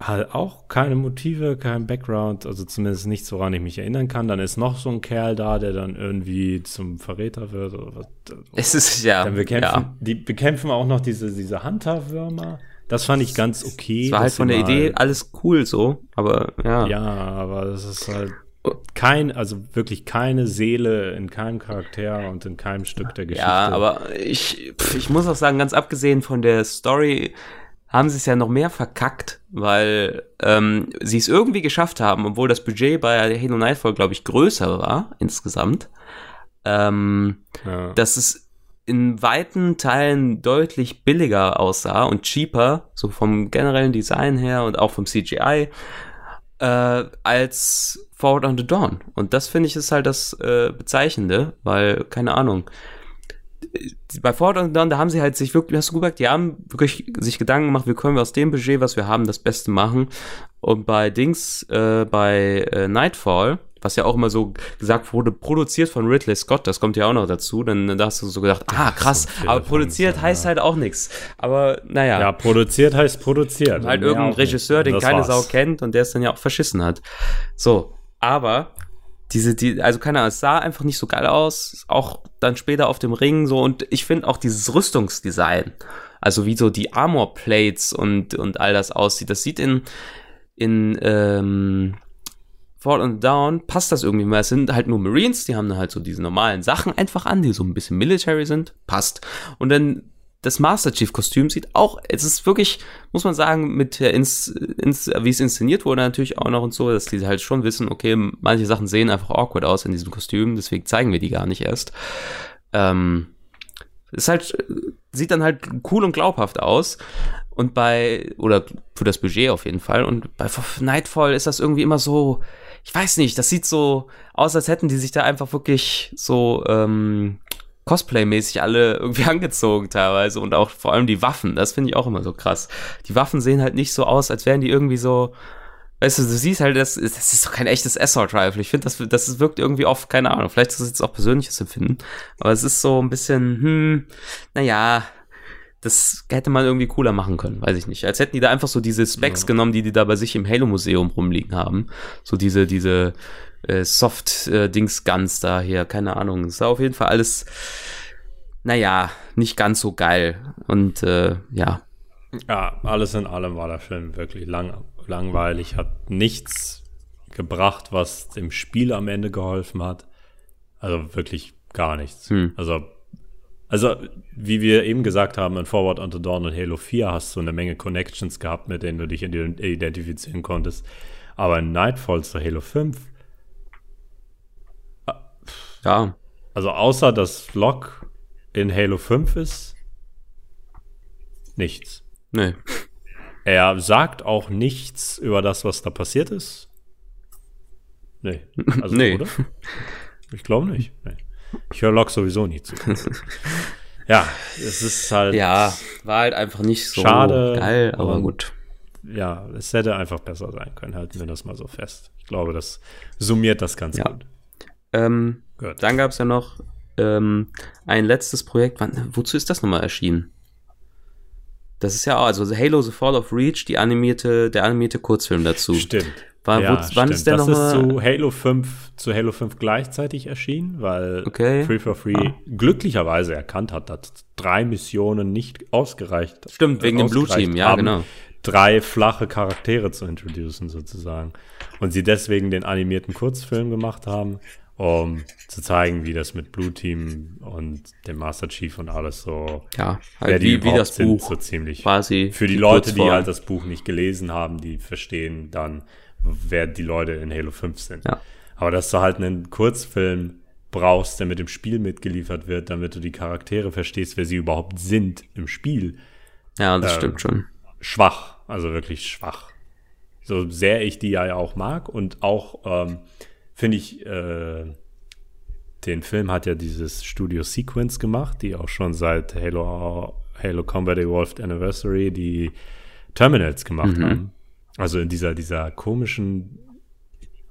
hat auch keine Motive, kein Background, also zumindest nichts, woran ich mich erinnern kann. Dann ist noch so ein Kerl da, der dann irgendwie zum Verräter wird oder was. Es ist ja. Dann bekämpfen, ja. Die bekämpfen auch noch diese, diese Hunter-Würmer. Das fand ich ganz okay. Es war halt von der Idee alles cool so, aber ja. Ja, aber das ist halt kein, also wirklich keine Seele in keinem Charakter und in keinem Stück der Geschichte. Ja, aber ich, ich muss auch sagen, ganz abgesehen von der Story, haben sie es ja noch mehr verkackt, weil ähm, sie es irgendwie geschafft haben, obwohl das Budget bei Halo Nightfall, glaube ich, größer war insgesamt, ähm, ja. dass es in weiten Teilen deutlich billiger aussah und cheaper, so vom generellen Design her und auch vom CGI, äh, als Forward on the Dawn. Und das finde ich ist halt das äh, Bezeichnende, weil, keine Ahnung, bei Forward on Dawn, da haben sie halt sich wirklich, hast du gesagt, die haben wirklich sich Gedanken gemacht, wie können wir aus dem Budget, was wir haben, das Beste machen. Und bei Dings, äh, bei äh, Nightfall, was ja auch immer so gesagt wurde, produziert von Ridley Scott, das kommt ja auch noch dazu, dann da hast du so gedacht, ah krass, aber produziert sein, heißt ja. halt auch nichts. Aber naja. Ja, produziert heißt produziert. Halt irgendein Regisseur, den keine war's. Sau kennt und der es dann ja auch verschissen hat. So, aber diese, die, also keine Ahnung, es sah einfach nicht so geil aus, auch dann später auf dem Ring so und ich finde auch dieses Rüstungsdesign, also wie so die Armor Plates und, und all das aussieht, das sieht in, in, ähm, Fall and Down passt das irgendwie mal. Es sind halt nur Marines, die haben dann halt so diese normalen Sachen einfach an, die so ein bisschen military sind. Passt. Und dann das Master Chief Kostüm sieht auch, es ist wirklich, muss man sagen, mit der ins, ins, wie es inszeniert wurde natürlich auch noch und so, dass die halt schon wissen, okay, manche Sachen sehen einfach awkward aus in diesem Kostüm, deswegen zeigen wir die gar nicht erst. Ähm, ist halt, sieht dann halt cool und glaubhaft aus. Und bei, oder für das Budget auf jeden Fall. Und bei Nightfall ist das irgendwie immer so, ich weiß nicht, das sieht so aus, als hätten die sich da einfach wirklich so, ähm, Cosplay-mäßig alle irgendwie angezogen teilweise und auch vor allem die Waffen, das finde ich auch immer so krass. Die Waffen sehen halt nicht so aus, als wären die irgendwie so, weißt du, du siehst halt, das, das ist doch kein echtes Assault Rifle. Ich finde, das, das wirkt irgendwie oft, keine Ahnung, vielleicht ist das jetzt auch persönliches Empfinden, aber es ist so ein bisschen, hm, naja, das hätte man irgendwie cooler machen können, weiß ich nicht. Als hätten die da einfach so diese Specs ja. genommen, die die da bei sich im Halo-Museum rumliegen haben. So diese, diese äh, Soft-Dings-Guns äh, da hier, keine Ahnung. Es war auf jeden Fall alles, naja, nicht ganz so geil. Und äh, ja. Ja, alles in allem war der Film wirklich lang, langweilig, hat nichts gebracht, was dem Spiel am Ende geholfen hat. Also wirklich gar nichts. Hm. Also, also, wie wir eben gesagt haben, in Forward Unto Dawn und Halo 4 hast du eine Menge Connections gehabt, mit denen du dich identifizieren konntest. Aber in Nightfall zu Halo 5 ja. Also außer dass Locke in Halo 5 ist, nichts. Nee. Er sagt auch nichts über das, was da passiert ist. Nee. Also, nee. oder? Ich glaube nicht. Nee. Ich höre Locke sowieso nie zu. ja, es ist halt. Ja, war halt einfach nicht so schade, geil, aber gut. Ja, es hätte einfach besser sein können. Halten wir das mal so fest. Ich glaube, das summiert das ganz ja. gut. Ähm, Gut. Dann gab es ja noch ähm, ein letztes Projekt. Wann, wozu ist das nochmal erschienen? Das ist ja auch, also Halo The Fall of Reach, die animierte, der animierte Kurzfilm dazu. Stimmt. War, ja, wo, wann stimmt. ist der nochmal? Das ist zu Halo 5, zu Halo 5 gleichzeitig erschienen, weil okay. Free for Free ah. glücklicherweise erkannt hat, dass drei Missionen nicht ausgereicht Stimmt, wegen dem Blue Team, ja, haben, genau. Drei flache Charaktere zu introducen, sozusagen. Und sie deswegen den animierten Kurzfilm gemacht haben um zu zeigen, wie das mit Blue Team und dem Master Chief und alles so, ja, halt wer die wie, wie das sind, Buch so ziemlich. Quasi Für die, die Leute, die halt das Buch nicht gelesen haben, die verstehen dann, wer die Leute in Halo 5 sind. Ja. Aber dass du halt einen Kurzfilm brauchst, der mit dem Spiel mitgeliefert wird, damit du die Charaktere verstehst, wer sie überhaupt sind im Spiel, Ja, das äh, stimmt schon. Schwach, also wirklich schwach. So sehr ich die ja auch mag und auch ähm, finde ich, äh, den Film hat ja dieses Studio Sequence gemacht, die auch schon seit Halo, Halo Combat Evolved Anniversary die Terminals gemacht mhm. haben. Also in dieser, dieser komischen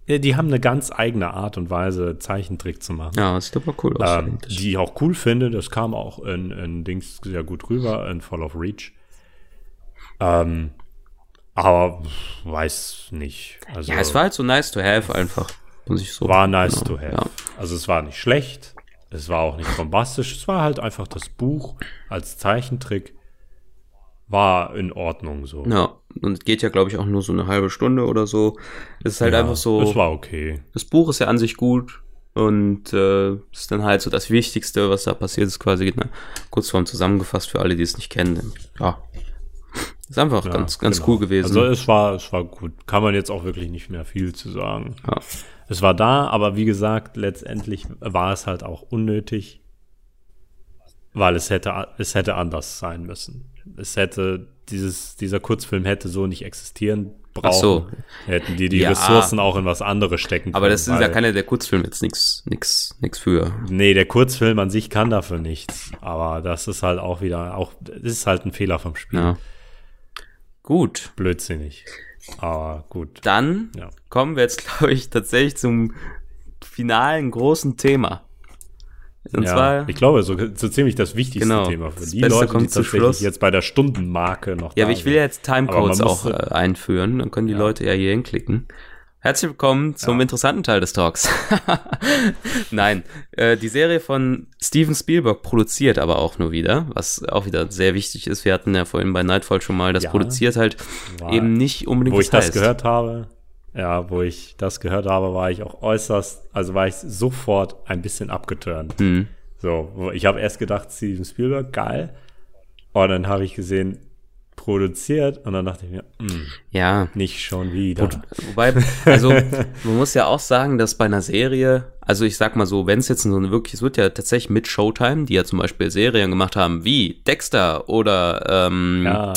die haben eine ganz eigene Art und Weise, Zeichentrick zu machen. Ja, das sieht aber cool aus. Ähm, die ich auch cool finde. Das kam auch in, in Dings sehr gut rüber, in Fall of Reach. Ähm, aber weiß nicht. Also, ja, es war halt so nice to have einfach. Muss ich so war nice genau, to have. Ja. Also es war nicht schlecht. Es war auch nicht bombastisch. Es war halt einfach das Buch als Zeichentrick war in Ordnung so. Ja, und geht ja, glaube ich, auch nur so eine halbe Stunde oder so. Es ist halt ja, einfach so. Es war okay. Das Buch ist ja an sich gut und äh, ist dann halt so das Wichtigste, was da passiert ist, quasi ne, kurzform zusammengefasst für alle, die es nicht kennen. Ja. Ist einfach ja, ganz, ganz genau. cool gewesen. Also es war, es war gut. Kann man jetzt auch wirklich nicht mehr viel zu sagen. Ja. Es war da, aber wie gesagt, letztendlich war es halt auch unnötig, weil es hätte, es hätte anders sein müssen es hätte, dieses, dieser Kurzfilm hätte so nicht existieren brauchen. Ach so. Hätten die die ja, Ressourcen auch in was anderes stecken können. Aber das ist ja keine, der Kurzfilm jetzt nichts, nichts, nichts für. Nee, der Kurzfilm an sich kann dafür nichts. Aber das ist halt auch wieder, auch, das ist halt ein Fehler vom Spiel. Ja. Gut. Blödsinnig. Aber gut. Dann ja. kommen wir jetzt, glaube ich, tatsächlich zum finalen großen Thema. Und ja, zwar, ich glaube, so, so ziemlich das wichtigste genau, Thema für die Leute, die tatsächlich jetzt bei der Stundenmarke noch Ja, aber ich will ja jetzt Timecodes auch äh, einführen, dann können die ja. Leute ja hier hinklicken. Herzlich willkommen zum ja. interessanten Teil des Talks. Nein, äh, die Serie von Steven Spielberg produziert aber auch nur wieder, was auch wieder sehr wichtig ist. Wir hatten ja vorhin bei Nightfall schon mal, das ja, produziert halt eben nicht unbedingt. Wo ich das heißt. gehört habe, ja, wo ich das gehört habe, war ich auch äußerst, also war ich sofort ein bisschen abgeturnt. Mhm. So, ich habe erst gedacht, Steven Spielberg, geil. Und dann habe ich gesehen, produziert und dann dachte ich mir, mh, hm, ja, nicht schon wieder. Und, wobei, also man muss ja auch sagen, dass bei einer Serie, also ich sag mal so, wenn es jetzt so eine wirklich, es wird ja tatsächlich mit Showtime, die ja zum Beispiel Serien gemacht haben, wie Dexter oder ähm, ja.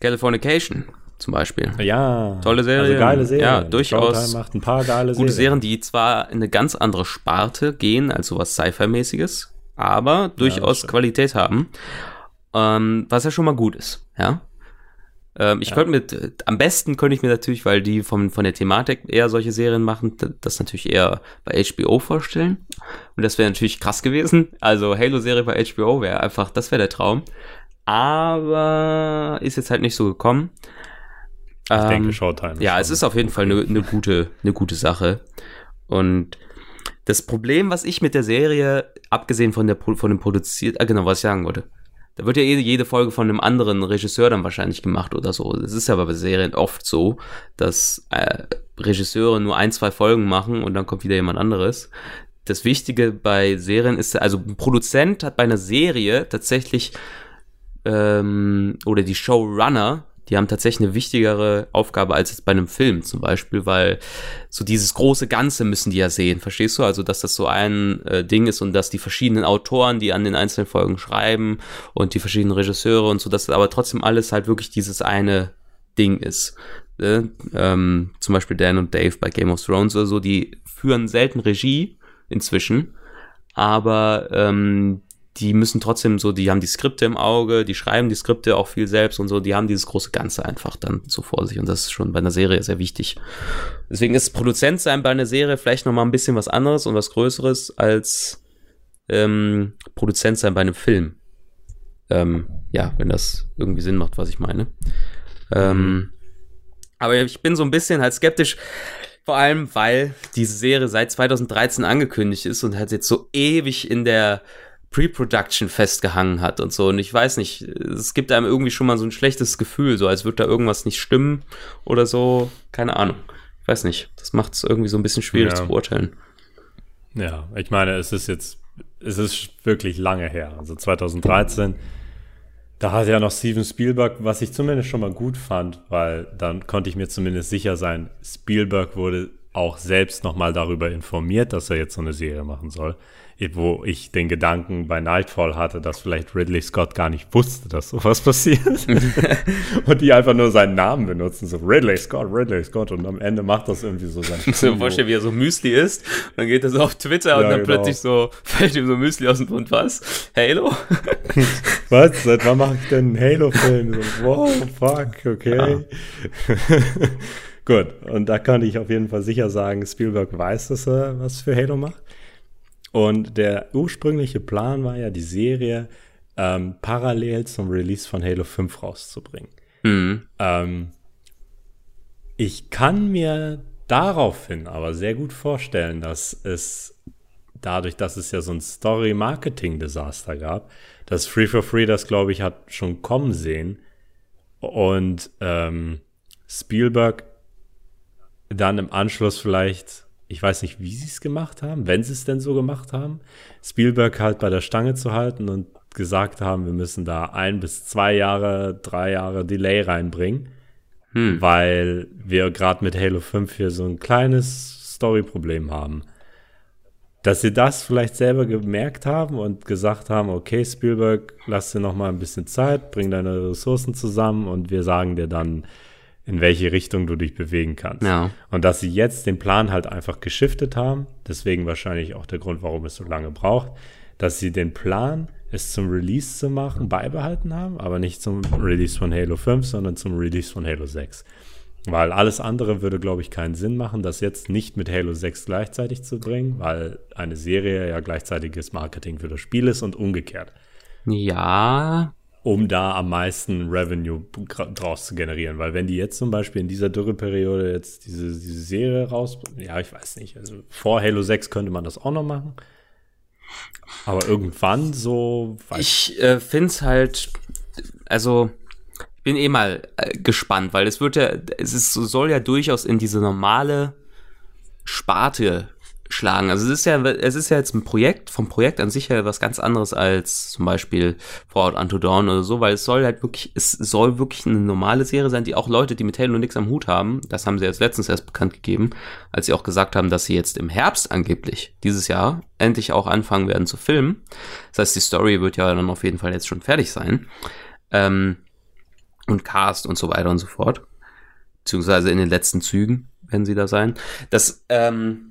Californication zum Beispiel. Ja. Tolle Serie. Also geile Serie. Ja, durchaus. macht ein paar geile gute Serien. Serien, die zwar in eine ganz andere Sparte gehen, als sowas Sci-Fi-mäßiges, aber durchaus ja, Qualität haben. Ähm, was ja schon mal gut ist, ja. Ähm, ich ja. könnte mit, am besten könnte ich mir natürlich, weil die vom, von der Thematik eher solche Serien machen, das natürlich eher bei HBO vorstellen. Und das wäre natürlich krass gewesen. Also Halo-Serie bei HBO wäre einfach, das wäre der Traum. Aber ist jetzt halt nicht so gekommen. Ich ähm, denke, Showtime. Ja, es ist auf jeden Fall eine ne gute, ne gute Sache. Und das Problem, was ich mit der Serie, abgesehen von, der, von dem produziert, äh, genau, was ich sagen wollte, da wird ja jede, jede Folge von einem anderen Regisseur dann wahrscheinlich gemacht oder so. Das ist ja bei Serien oft so, dass äh, Regisseure nur ein, zwei Folgen machen und dann kommt wieder jemand anderes. Das Wichtige bei Serien ist, also ein Produzent hat bei einer Serie tatsächlich ähm, oder die Showrunner die haben tatsächlich eine wichtigere Aufgabe als jetzt bei einem Film zum Beispiel, weil so dieses große Ganze müssen die ja sehen, verstehst du? Also, dass das so ein äh, Ding ist und dass die verschiedenen Autoren, die an den einzelnen Folgen schreiben und die verschiedenen Regisseure und so, dass aber trotzdem alles halt wirklich dieses eine Ding ist. Äh, ähm, zum Beispiel Dan und Dave bei Game of Thrones oder so, die führen selten Regie inzwischen, aber ähm, die müssen trotzdem so, die haben die Skripte im Auge, die schreiben die Skripte auch viel selbst und so, die haben dieses große Ganze einfach dann so vor sich und das ist schon bei einer Serie sehr wichtig. Deswegen ist Produzent sein bei einer Serie vielleicht nochmal ein bisschen was anderes und was Größeres als ähm, Produzent sein bei einem Film. Ähm, ja, wenn das irgendwie Sinn macht, was ich meine. Ähm, aber ich bin so ein bisschen halt skeptisch, vor allem, weil diese Serie seit 2013 angekündigt ist und halt jetzt so ewig in der Pre-Production festgehangen hat und so. Und ich weiß nicht, es gibt einem irgendwie schon mal so ein schlechtes Gefühl, so als würde da irgendwas nicht stimmen oder so. Keine Ahnung. Ich weiß nicht. Das macht es irgendwie so ein bisschen schwierig ja. zu beurteilen. Ja, ich meine, es ist jetzt, es ist wirklich lange her. Also 2013, da hatte ja noch Steven Spielberg, was ich zumindest schon mal gut fand, weil dann konnte ich mir zumindest sicher sein, Spielberg wurde auch selbst nochmal darüber informiert, dass er jetzt so eine Serie machen soll wo ich den Gedanken bei Nightfall hatte, dass vielleicht Ridley Scott gar nicht wusste, dass sowas passiert. und die einfach nur seinen Namen benutzen, so Ridley Scott, Ridley Scott. Und am Ende macht das irgendwie so sein. Ich mir vorstellen, wie er so Müsli isst. Dann geht er so auf Twitter ja, und dann genau. plötzlich so fällt ihm so Müsli aus dem Mund. Was? Halo? was? Seit wann mache ich denn einen Halo-Film? So, wow, fuck, okay. Ja. Gut, und da kann ich auf jeden Fall sicher sagen, Spielberg weiß, dass er was für Halo macht. Und der ursprüngliche Plan war ja, die Serie ähm, parallel zum Release von Halo 5 rauszubringen. Mhm. Ähm, ich kann mir daraufhin aber sehr gut vorstellen, dass es dadurch, dass es ja so ein Story-Marketing-Desaster gab, dass Free for Free das, glaube ich, hat schon kommen sehen und ähm, Spielberg dann im Anschluss vielleicht ich weiß nicht, wie sie es gemacht haben, wenn sie es denn so gemacht haben, Spielberg halt bei der Stange zu halten und gesagt haben, wir müssen da ein bis zwei Jahre, drei Jahre Delay reinbringen, hm. weil wir gerade mit Halo 5 hier so ein kleines Story-Problem haben. Dass sie das vielleicht selber gemerkt haben und gesagt haben, okay, Spielberg, lass dir noch mal ein bisschen Zeit, bring deine Ressourcen zusammen und wir sagen dir dann, in welche Richtung du dich bewegen kannst. Ja. Und dass sie jetzt den Plan halt einfach geschiftet haben, deswegen wahrscheinlich auch der Grund, warum es so lange braucht, dass sie den Plan, es zum Release zu machen, beibehalten haben, aber nicht zum Release von Halo 5, sondern zum Release von Halo 6. Weil alles andere würde, glaube ich, keinen Sinn machen, das jetzt nicht mit Halo 6 gleichzeitig zu bringen, weil eine Serie ja gleichzeitiges Marketing für das Spiel ist und umgekehrt. Ja, um da am meisten Revenue draus zu generieren. Weil wenn die jetzt zum Beispiel in dieser Dürreperiode jetzt diese, diese Serie raus, ja, ich weiß nicht, also vor Halo 6 könnte man das auch noch machen. Aber irgendwann so. Ich äh, finde es halt, also ich bin eh mal äh, gespannt, weil es wird ja, es ist, soll ja durchaus in diese normale Sparte schlagen. Also es ist ja, es ist ja jetzt ein Projekt, vom Projekt an sich ja was ganz anderes als zum Beispiel Fallout Unto Dawn oder so, weil es soll halt wirklich, es soll wirklich eine normale Serie sein, die auch Leute, die mit Halo nichts am Hut haben, das haben sie jetzt letztens erst bekannt gegeben, als sie auch gesagt haben, dass sie jetzt im Herbst angeblich dieses Jahr endlich auch anfangen werden zu filmen. Das heißt, die Story wird ja dann auf jeden Fall jetzt schon fertig sein. Ähm, und Cast und so weiter und so fort. Beziehungsweise in den letzten Zügen werden sie da sein. Das, ähm,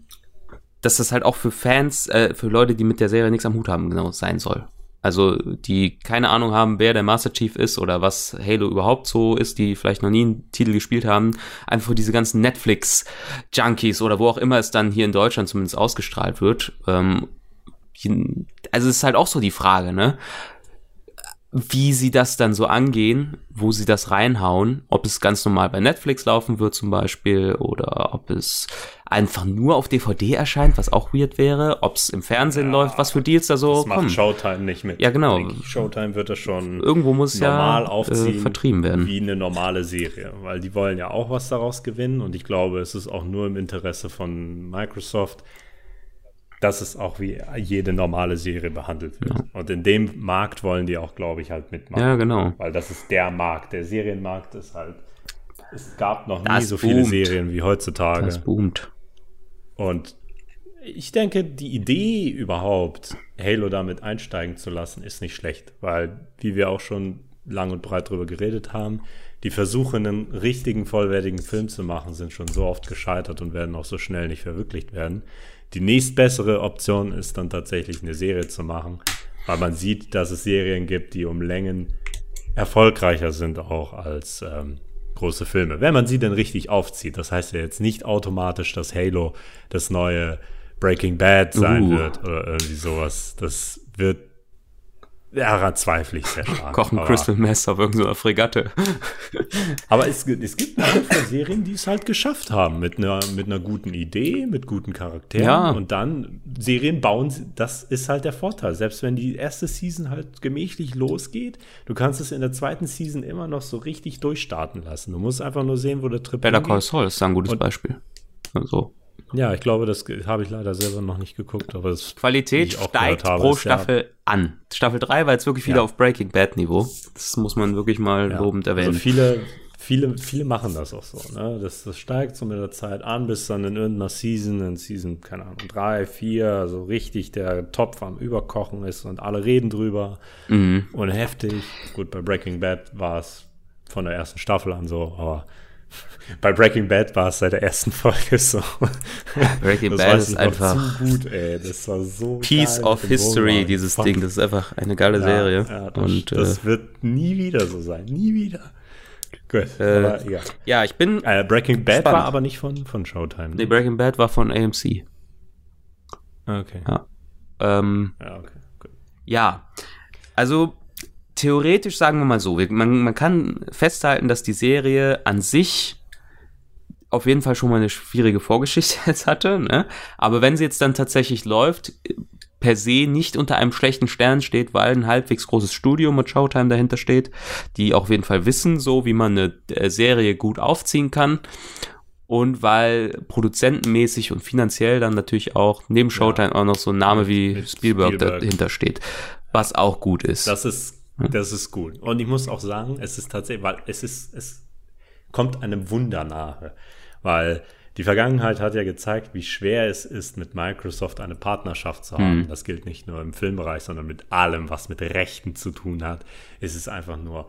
dass das halt auch für Fans, äh, für Leute, die mit der Serie nichts am Hut haben, genau sein soll. Also die keine Ahnung haben, wer der Master Chief ist oder was Halo überhaupt so ist, die vielleicht noch nie einen Titel gespielt haben. Einfach diese ganzen Netflix-Junkies oder wo auch immer es dann hier in Deutschland zumindest ausgestrahlt wird. Ähm, also es ist halt auch so die Frage, ne? Wie sie das dann so angehen, wo sie das reinhauen, ob es ganz normal bei Netflix laufen wird zum Beispiel oder ob es einfach nur auf DVD erscheint, was auch weird wäre, ob es im Fernsehen ja, läuft, was für die jetzt da so das macht kommen. Showtime nicht mit. Ja, genau. Showtime wird das schon irgendwo muss normal ja, äh, aufziehen, äh, vertrieben werden. Wie eine normale Serie, weil die wollen ja auch was daraus gewinnen und ich glaube, es ist auch nur im Interesse von Microsoft, dass es auch wie jede normale Serie behandelt wird. Ja. Und in dem Markt wollen die auch, glaube ich, halt mitmachen. Ja, genau. Weil das ist der Markt. Der Serienmarkt ist halt. Es gab noch das nie so boomt. viele Serien wie heutzutage. Das boomt. Und ich denke, die Idee überhaupt, Halo damit einsteigen zu lassen, ist nicht schlecht, weil, wie wir auch schon lang und breit drüber geredet haben, die Versuche, einen richtigen, vollwertigen Film zu machen, sind schon so oft gescheitert und werden auch so schnell nicht verwirklicht werden. Die nächstbessere Option ist dann tatsächlich eine Serie zu machen, weil man sieht, dass es Serien gibt, die um Längen erfolgreicher sind auch als ähm, große Filme. Wenn man sie denn richtig aufzieht. Das heißt ja jetzt nicht automatisch, dass Halo das neue Breaking Bad sein uh. wird oder irgendwie sowas. Das wird Daran zweifle ich sehr stark. Kochen Crystal Mess auf irgendeiner Fregatte. aber es, es gibt eine Serien, die es halt geschafft haben mit einer, mit einer guten Idee, mit guten Charakteren. Ja. Und dann Serien bauen, das ist halt der Vorteil. Selbst wenn die erste Season halt gemächlich losgeht, du kannst es in der zweiten Season immer noch so richtig durchstarten lassen. Du musst einfach nur sehen, wo der Trip Better Call Saul ist ein gutes Und, Beispiel. So. Ja, ich glaube, das habe ich leider selber noch nicht geguckt, aber es Qualität steigt habe, pro Staffel ja, an. Staffel 3 war jetzt wirklich wieder ja. auf Breaking Bad Niveau. Das muss man wirklich mal ja. lobend erwähnen. Also viele, viele, viele machen das auch so, ne? Das, das steigt so mit der Zeit an, bis dann in irgendeiner Season, in Season, keine Ahnung, drei, vier, so richtig der Topf am Überkochen ist und alle reden drüber mhm. und heftig. Gut, bei Breaking Bad war es von der ersten Staffel an so, aber bei Breaking Bad war es seit der ersten Folge so. Breaking das Bad ist einfach zu gut, ey. Das war so Piece of History, dieses Fuck. Ding. Das ist einfach eine geile ja, Serie. Ja, das, und, das äh, wird nie wieder so sein. Nie wieder. Gut, äh, ja. Ja, ich bin. Äh, Breaking Bad spannend. war aber nicht von, von Showtime. Ne? Nee, Breaking Bad war von AMC. Okay. Ja. Ähm, ja, okay. Gut. Ja. Also, theoretisch sagen wir mal so, man, man kann festhalten, dass die Serie an sich auf jeden Fall schon mal eine schwierige Vorgeschichte jetzt hatte, ne? Aber wenn sie jetzt dann tatsächlich läuft, per se nicht unter einem schlechten Stern steht, weil ein halbwegs großes Studio mit Showtime dahinter steht, die auf jeden Fall wissen, so wie man eine äh, Serie gut aufziehen kann. Und weil produzentenmäßig und finanziell dann natürlich auch neben Showtime ja. auch noch so ein Name wie Spielberg, Spielberg dahinter steht, was auch gut ist. Das ist, das ist gut. Und ich muss auch sagen, es ist tatsächlich, weil es ist, es kommt einem Wunder nahe, weil die Vergangenheit hat ja gezeigt, wie schwer es ist, mit Microsoft eine Partnerschaft zu haben. Mhm. Das gilt nicht nur im Filmbereich, sondern mit allem, was mit Rechten zu tun hat. Es ist einfach nur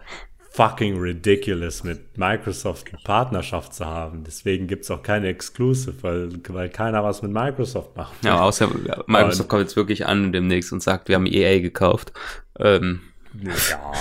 fucking ridiculous, mit Microsoft eine Partnerschaft zu haben. Deswegen gibt es auch keine Exclusive, weil, weil keiner was mit Microsoft macht. Ja, außer Microsoft und, kommt jetzt wirklich an demnächst und sagt, wir haben EA gekauft. Ähm. Ja.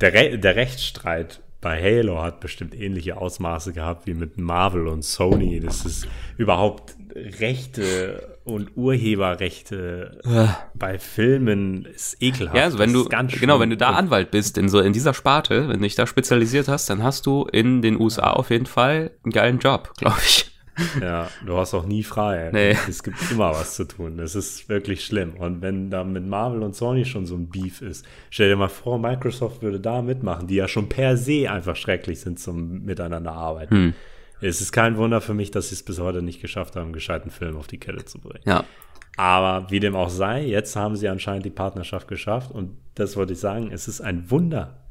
Der, Re der Rechtsstreit bei Halo hat bestimmt ähnliche Ausmaße gehabt wie mit Marvel und Sony. Das ist überhaupt Rechte und Urheberrechte ja. bei Filmen ist ekelhaft. Ja, also wenn du genau, wenn du da Anwalt bist in so in dieser Sparte, wenn du dich da spezialisiert hast, dann hast du in den USA auf jeden Fall einen geilen Job, glaube ich. Ja, du hast auch nie frei. Nee. Es gibt immer was zu tun. Es ist wirklich schlimm. Und wenn da mit Marvel und Sony schon so ein Beef ist, stell dir mal vor, Microsoft würde da mitmachen, die ja schon per se einfach schrecklich sind zum Miteinander arbeiten. Hm. Es ist kein Wunder für mich, dass sie es bis heute nicht geschafft haben, einen gescheiten Film auf die Kette zu bringen. Ja. Aber wie dem auch sei, jetzt haben sie anscheinend die Partnerschaft geschafft. Und das wollte ich sagen, es ist ein Wunder,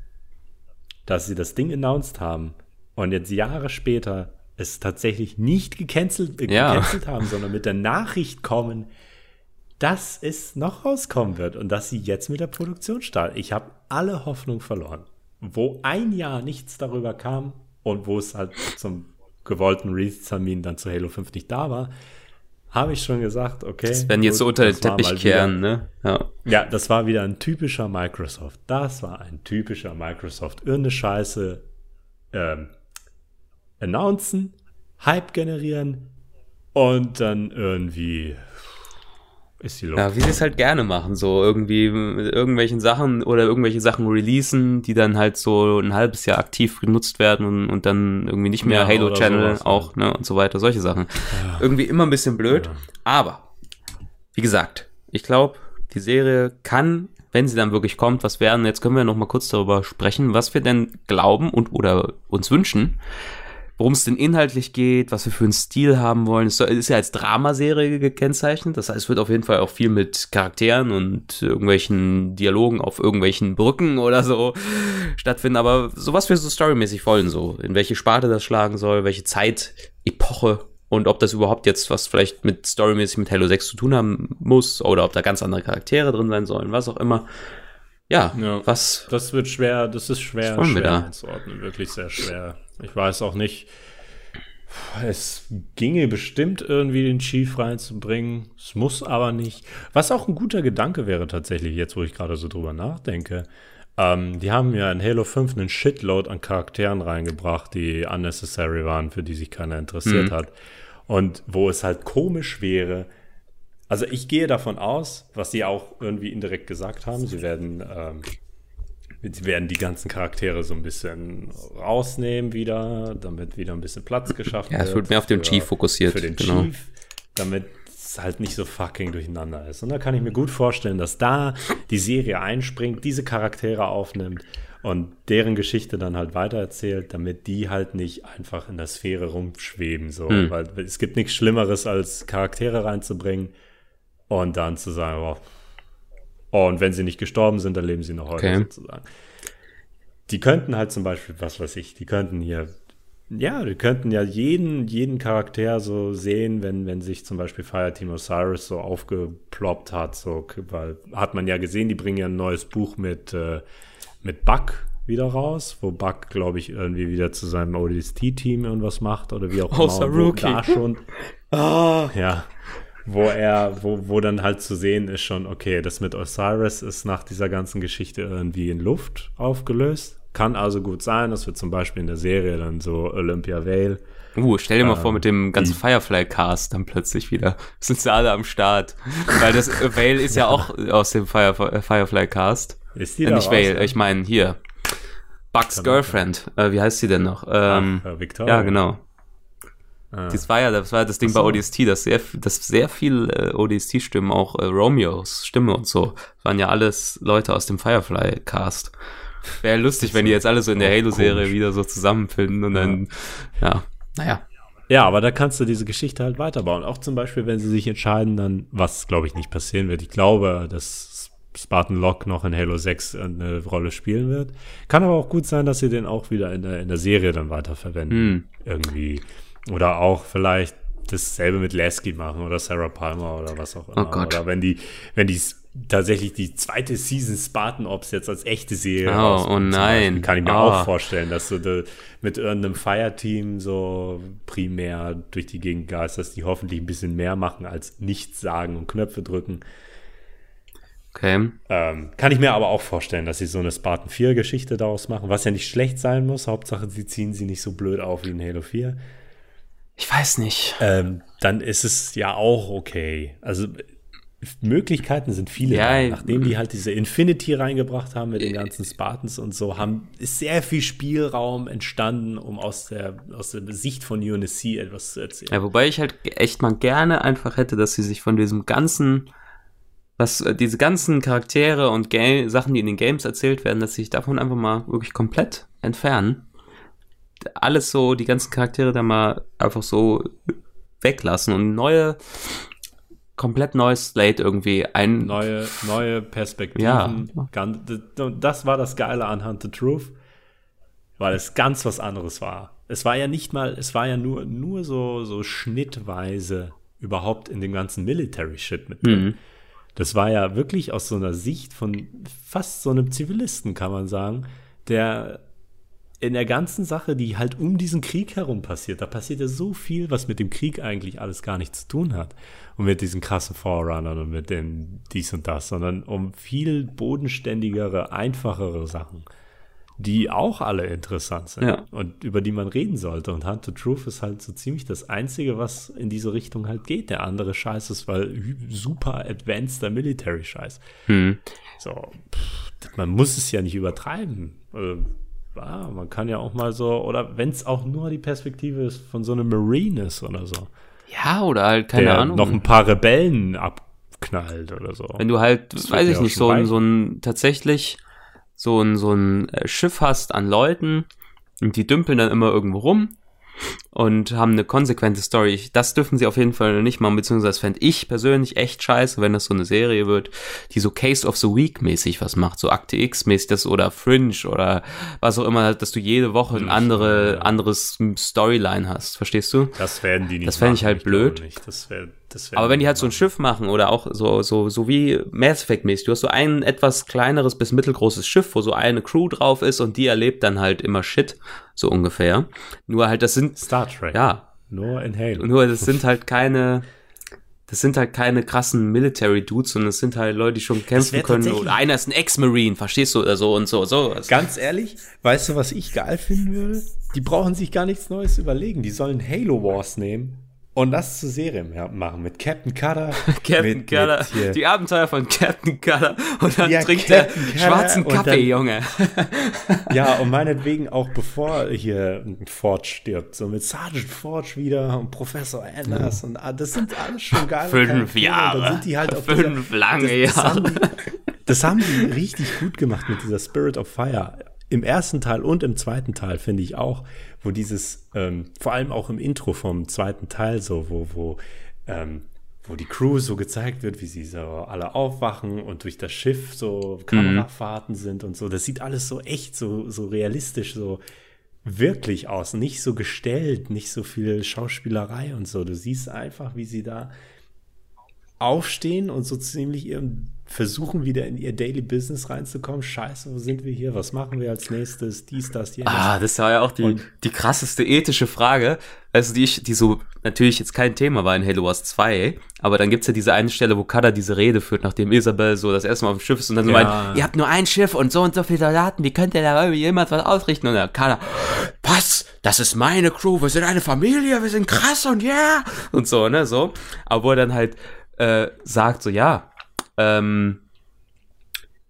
dass sie das Ding announced haben und jetzt Jahre später es tatsächlich nicht gecancelt, äh, ja. gecancelt haben, sondern mit der Nachricht kommen, dass es noch rauskommen wird und dass sie jetzt mit der Produktion starten. Ich habe alle Hoffnung verloren. Wo ein Jahr nichts darüber kam und wo es halt zum gewollten Release-Termin dann zu Halo 5 nicht da war, habe ich schon gesagt, okay. Das werden jetzt so unter den Teppich kehren, ne? Ja. ja, das war wieder ein typischer Microsoft. Das war ein typischer Microsoft. Irgendeine Scheiße ähm, announcen, Hype generieren und dann irgendwie ist die Luft. Ja, wie sie es halt gerne machen, so irgendwie mit irgendwelchen Sachen oder irgendwelche Sachen releasen, die dann halt so ein halbes Jahr aktiv genutzt werden und, und dann irgendwie nicht mehr ja, Halo Channel sowas, auch, ne, und so weiter, solche Sachen. Ja. Irgendwie immer ein bisschen blöd, ja. aber wie gesagt, ich glaube, die Serie kann, wenn sie dann wirklich kommt, was werden, jetzt können wir noch mal kurz darüber sprechen, was wir denn glauben und oder uns wünschen, worum es denn inhaltlich geht, was wir für einen Stil haben wollen. Es ist ja als Dramaserie gekennzeichnet. Das heißt, es wird auf jeden Fall auch viel mit Charakteren und irgendwelchen Dialogen auf irgendwelchen Brücken oder so stattfinden. Aber so was wir so storymäßig wollen, so in welche Sparte das schlagen soll, welche Zeit, Epoche und ob das überhaupt jetzt was vielleicht mit storymäßig mit Halo 6 zu tun haben muss oder ob da ganz andere Charaktere drin sein sollen, was auch immer. Ja, ja was. Das wird schwer, das ist schwer, schwer da? einzuordnen, wirklich sehr schwer. Ich weiß auch nicht. Es ginge bestimmt irgendwie den Chief reinzubringen. Es muss aber nicht. Was auch ein guter Gedanke wäre tatsächlich, jetzt wo ich gerade so drüber nachdenke. Ähm, die haben ja in Halo 5 einen Shitload an Charakteren reingebracht, die unnecessary waren, für die sich keiner interessiert mhm. hat. Und wo es halt komisch wäre, also ich gehe davon aus, was sie auch irgendwie indirekt gesagt haben, sie werden ähm, Sie werden die ganzen Charaktere so ein bisschen rausnehmen wieder, damit wieder ein bisschen Platz geschafft wird. Ja, es wird mehr auf den Chief fokussiert. Für den genau. Chief, damit es halt nicht so fucking durcheinander ist. Und da kann ich mir gut vorstellen, dass da die Serie einspringt, diese Charaktere aufnimmt und deren Geschichte dann halt weitererzählt, damit die halt nicht einfach in der Sphäre rumschweben. So. Hm. Weil es gibt nichts Schlimmeres, als Charaktere reinzubringen und dann zu sagen, oh, und wenn sie nicht gestorben sind, dann leben sie noch heute okay. sozusagen. die könnten halt zum Beispiel, was weiß ich, die könnten hier, ja, die könnten ja jeden, jeden Charakter so sehen, wenn, wenn sich zum Beispiel Fireteam Osiris so aufgeploppt hat, so, weil hat man ja gesehen, die bringen ja ein neues Buch mit, äh, mit Buck wieder raus, wo Buck, glaube ich, irgendwie wieder zu seinem ODST-Team irgendwas macht oder wie auch immer. Außer Rookie. Da schon, oh. ja, wo er, wo, wo dann halt zu sehen ist schon, okay, das mit Osiris ist nach dieser ganzen Geschichte irgendwie in Luft aufgelöst. Kann also gut sein, dass wir zum Beispiel in der Serie dann so Olympia Vale. Uh, stell dir mal vor, mit dem ganzen Firefly-Cast dann plötzlich wieder. Sind sie alle am Start. Weil das Vale ist ja auch aus dem Fire, Firefly-Cast. Ist die äh, Nicht Vale, ich meine hier. Bugs Girlfriend. Äh, wie heißt sie denn noch? Ähm, Ach, äh, Victoria. Ja, genau. Ah. Das war ja, das war das Ding so. bei ODST, dass sehr, dass sehr viel äh, ODST-Stimmen, auch äh, Romeos Stimme und so, waren ja alles Leute aus dem Firefly-Cast. Wäre lustig, wenn die jetzt alle so in der Halo-Serie wieder so zusammenfinden und ja. dann, ja, naja. Ja, aber da kannst du diese Geschichte halt weiterbauen. Auch zum Beispiel, wenn sie sich entscheiden, dann, was glaube ich nicht passieren wird. Ich glaube, dass Spartan Lock noch in Halo 6 eine Rolle spielen wird. Kann aber auch gut sein, dass sie den auch wieder in der, in der Serie dann weiterverwenden. Hm. Irgendwie oder auch vielleicht dasselbe mit Lasky machen oder Sarah Palmer oder was auch immer. Oh Gott. Oder wenn die, wenn die tatsächlich die zweite Season Spartan Ops jetzt als echte Serie Oh, oh nein. Kann ich mir oh. auch vorstellen, dass du de, mit irgendeinem Fireteam so primär durch die Gegend geisterst, die hoffentlich ein bisschen mehr machen als nichts sagen und Knöpfe drücken. Okay. Ähm, kann ich mir aber auch vorstellen, dass sie so eine Spartan 4 Geschichte daraus machen, was ja nicht schlecht sein muss. Hauptsache, sie ziehen sie nicht so blöd auf wie in Halo 4. Ich weiß nicht. Ähm, dann ist es ja auch okay. Also Möglichkeiten sind viele. Ja, Nachdem die halt diese Infinity reingebracht haben mit den ganzen Spartans und so, haben, ist sehr viel Spielraum entstanden, um aus der, aus der Sicht von UNSC etwas zu erzählen. Ja, wobei ich halt echt mal gerne einfach hätte, dass sie sich von diesem ganzen, was, äh, diese ganzen Charaktere und Ga Sachen, die in den Games erzählt werden, dass sie sich davon einfach mal wirklich komplett entfernen alles so, die ganzen Charaktere da mal einfach so weglassen und neue, komplett neues Slate irgendwie ein. Neue, neue Perspektiven. Ja. Das war das Geile an Hunt the Truth, weil es ganz was anderes war. Es war ja nicht mal, es war ja nur, nur so, so schnittweise überhaupt in dem ganzen Military-Shit mit drin. Mhm. Das war ja wirklich aus so einer Sicht von fast so einem Zivilisten, kann man sagen, der in der ganzen Sache, die halt um diesen Krieg herum passiert, da passiert ja so viel, was mit dem Krieg eigentlich alles gar nichts zu tun hat. Und mit diesen krassen Forerunnern und mit dem dies und das, sondern um viel bodenständigere, einfachere Sachen, die auch alle interessant sind ja. und über die man reden sollte. Und Hunt to Truth ist halt so ziemlich das Einzige, was in diese Richtung halt geht. Der andere Scheiß ist, weil super advanceder Military-Scheiß. Hm. So, pff, man muss es ja nicht übertreiben. Äh, ja, man kann ja auch mal so, oder wenn es auch nur die Perspektive ist von so einem Marine ist oder so. Ja, oder halt, keine der Ahnung. noch ein paar Rebellen abknallt oder so. Wenn du halt, das weiß ich nicht, so ein, so ein, tatsächlich so ein, so ein äh, Schiff hast an Leuten und die dümpeln dann immer irgendwo rum und haben eine konsequente Story. Das dürfen sie auf jeden Fall nicht machen, beziehungsweise fände ich persönlich echt scheiße, wenn das so eine Serie wird, die so Case of the Week mäßig was macht, so Akte X mäßig das oder Fringe oder was auch immer, dass du jede Woche ein andere, anderes Storyline hast, verstehst du? Das werden die nicht Das fände ich halt blöd. Das wär, das Aber wenn die halt so ein Schiff machen oder auch so, so, so wie Mass Effect mäßig, du hast so ein etwas kleineres bis mittelgroßes Schiff, wo so eine Crew drauf ist und die erlebt dann halt immer Shit, so ungefähr. Nur halt, das sind. Star Trek. Ja. Nur in Halo. Nur, das sind halt keine, das sind halt keine krassen Military Dudes, sondern es sind halt Leute, die schon kämpfen können. Oder einer ist ein Ex-Marine, verstehst du, oder so und so, so. Ganz ehrlich, weißt du, was ich geil finden würde? Die brauchen sich gar nichts Neues überlegen. Die sollen Halo Wars nehmen und das zur Serie machen mit Captain Cutter. Captain mit, Cutter. Mit die Abenteuer von Captain Cutter. Und dann ja, trinkt er schwarzen Kaffee, dann, Junge. ja, und meinetwegen auch bevor hier Forge stirbt. So mit Sergeant Forge wieder und Professor Anders. Ja. Und ah, das sind alles schon geile Fünf Jahre. dann sind die halt Fünf dieser, lange Jahre. Das haben die richtig gut gemacht mit dieser Spirit of Fire. Im ersten Teil und im zweiten Teil finde ich auch wo dieses, ähm, vor allem auch im Intro vom zweiten Teil so, wo, wo ähm, wo die Crew so gezeigt wird, wie sie so alle aufwachen und durch das Schiff so Kamerafahrten mhm. sind und so. Das sieht alles so echt, so, so realistisch, so wirklich aus. Nicht so gestellt, nicht so viel Schauspielerei und so. Du siehst einfach, wie sie da aufstehen und so ziemlich ihren versuchen wieder in ihr Daily Business reinzukommen. Scheiße, wo sind wir hier? Was machen wir als nächstes? Dies, das, jenes. Ah, das war ja auch die, die krasseste ethische Frage. Also die, die so natürlich jetzt kein Thema war in Halo Wars 2, aber dann gibt's ja diese eine Stelle, wo Kada diese Rede führt, nachdem Isabel so das erste Mal auf dem Schiff ist und dann so ja. meint, ihr habt nur ein Schiff und so und so viele Soldaten, wie könnt ihr da irgendwie jemals was ausrichten? Und dann Kada, was? Das ist meine Crew, wir sind eine Familie, wir sind krass und yeah! Und so, ne, so. Aber wo er dann halt äh, sagt so, ja, ähm,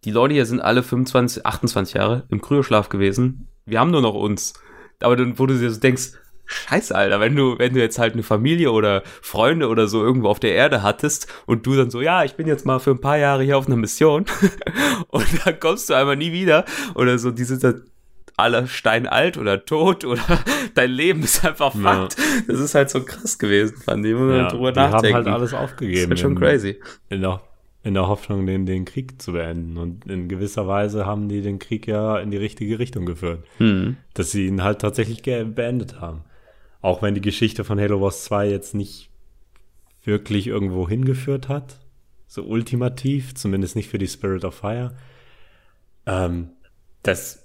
die Leute hier sind alle 25, 28 Jahre im Kryoschlaf gewesen. Wir haben nur noch uns. Aber dann, wo du dir so denkst, Scheiße, Alter, wenn du, wenn du jetzt halt eine Familie oder Freunde oder so irgendwo auf der Erde hattest und du dann so, ja, ich bin jetzt mal für ein paar Jahre hier auf einer Mission und dann kommst du einfach nie wieder oder so, die sind dann alle steinalt oder tot oder dein Leben ist einfach ja. Fakt. Das ist halt so krass gewesen, fand ich, wenn man ja, drüber die nachdenken. haben halt alles aufgegeben. Das ist halt schon crazy. In der, in der Hoffnung, den, den Krieg zu beenden. Und in gewisser Weise haben die den Krieg ja in die richtige Richtung geführt. Mhm. Dass sie ihn halt tatsächlich beendet haben. Auch wenn die Geschichte von Halo Wars 2 jetzt nicht wirklich irgendwo hingeführt hat. So ultimativ, zumindest nicht für die Spirit of Fire. Ähm, das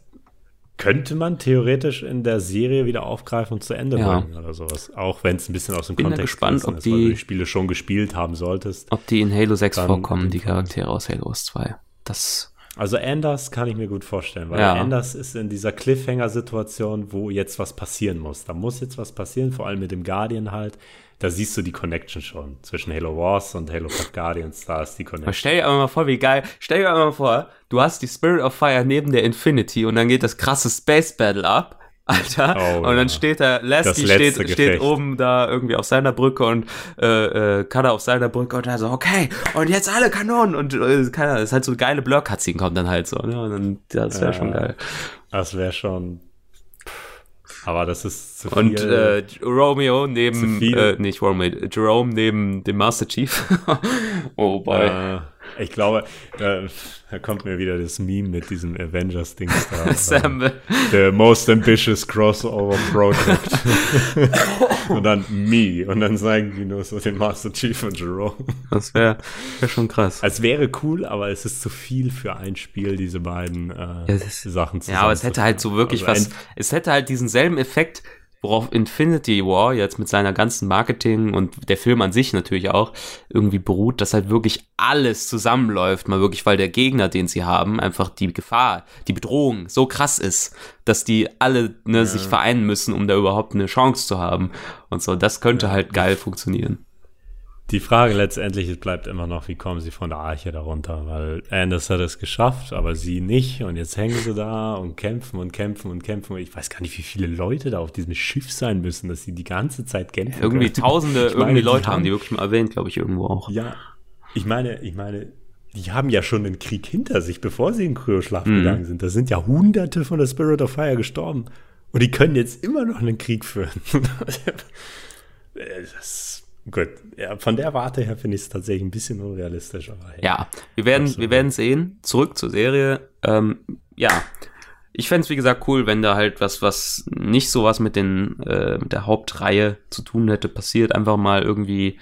könnte man theoretisch in der Serie wieder aufgreifen und zu Ende ja. bringen oder sowas. Auch wenn es ein bisschen aus dem Bin Kontext gespannt, ob ist, die, weil du die Spiele schon gespielt haben solltest. Ob die in Halo 6 vorkommen, die Charaktere aus Halo 2. Das also Anders kann ich mir gut vorstellen, weil ja. Anders ist in dieser Cliffhanger-Situation, wo jetzt was passieren muss. Da muss jetzt was passieren, vor allem mit dem Guardian halt da siehst du die Connection schon zwischen Halo Wars und Halo 5 Guardians. Da ist die Connection. stell dir aber mal vor, wie geil. Stell dir aber mal vor, du hast die Spirit of Fire neben der Infinity und dann geht das krasse Space Battle ab. Alter. Oh, und dann steht da, Lasky steht, steht oben da irgendwie auf seiner Brücke und äh, äh, Kada auf seiner Brücke und er so, okay, und jetzt alle Kanonen und äh, das ist halt so geile Blur-Cutscene kommt dann halt so, ne? Und dann, das wäre ja, schon geil. Das wäre schon aber das ist zu viel. Und äh, Romeo neben, äh, nicht Romeo, Jerome neben dem Master Chief. oh boy. Äh, ich glaube, da, da, kommt mir wieder das Meme mit diesem Avengers-Dings da. Sam. The most ambitious crossover project. und dann me. Und dann sagen die nur so den Master Chief und Jerome. Das wäre wär schon krass. Es wäre cool, aber es ist zu viel für ein Spiel, diese beiden äh, ja, Sachen zu Ja, aber es hätte halt so wirklich also was, es hätte halt diesen selben Effekt, worauf Infinity War jetzt mit seiner ganzen Marketing und der Film an sich natürlich auch irgendwie beruht, dass halt wirklich alles zusammenläuft, mal wirklich, weil der Gegner, den sie haben, einfach die Gefahr, die Bedrohung so krass ist, dass die alle ne, ja. sich vereinen müssen, um da überhaupt eine Chance zu haben. Und so, das könnte halt geil funktionieren. Die Frage letztendlich bleibt immer noch, wie kommen sie von der Arche darunter? Weil Anders hat es geschafft, aber sie nicht. Und jetzt hängen sie da und kämpfen und kämpfen und kämpfen. Ich weiß gar nicht, wie viele Leute da auf diesem Schiff sein müssen, dass sie die ganze Zeit kämpfen. Irgendwie können. tausende meine, irgendwie Leute haben die wirklich mal erwähnt, glaube ich, irgendwo auch. Ja, ich meine, ich meine, die haben ja schon einen Krieg hinter sich, bevor sie in Kryoschlaf mhm. gegangen sind. Da sind ja hunderte von der Spirit of Fire gestorben. Und die können jetzt immer noch einen Krieg führen. das Gut, ja, von der Warte her finde ich es tatsächlich ein bisschen unrealistisch. Hey, ja, wir werden, wir werden sehen. Zurück zur Serie. Ähm, ja, ich fände es wie gesagt cool, wenn da halt was, was nicht so was mit den äh, mit der Hauptreihe zu tun hätte, passiert. Einfach mal irgendwie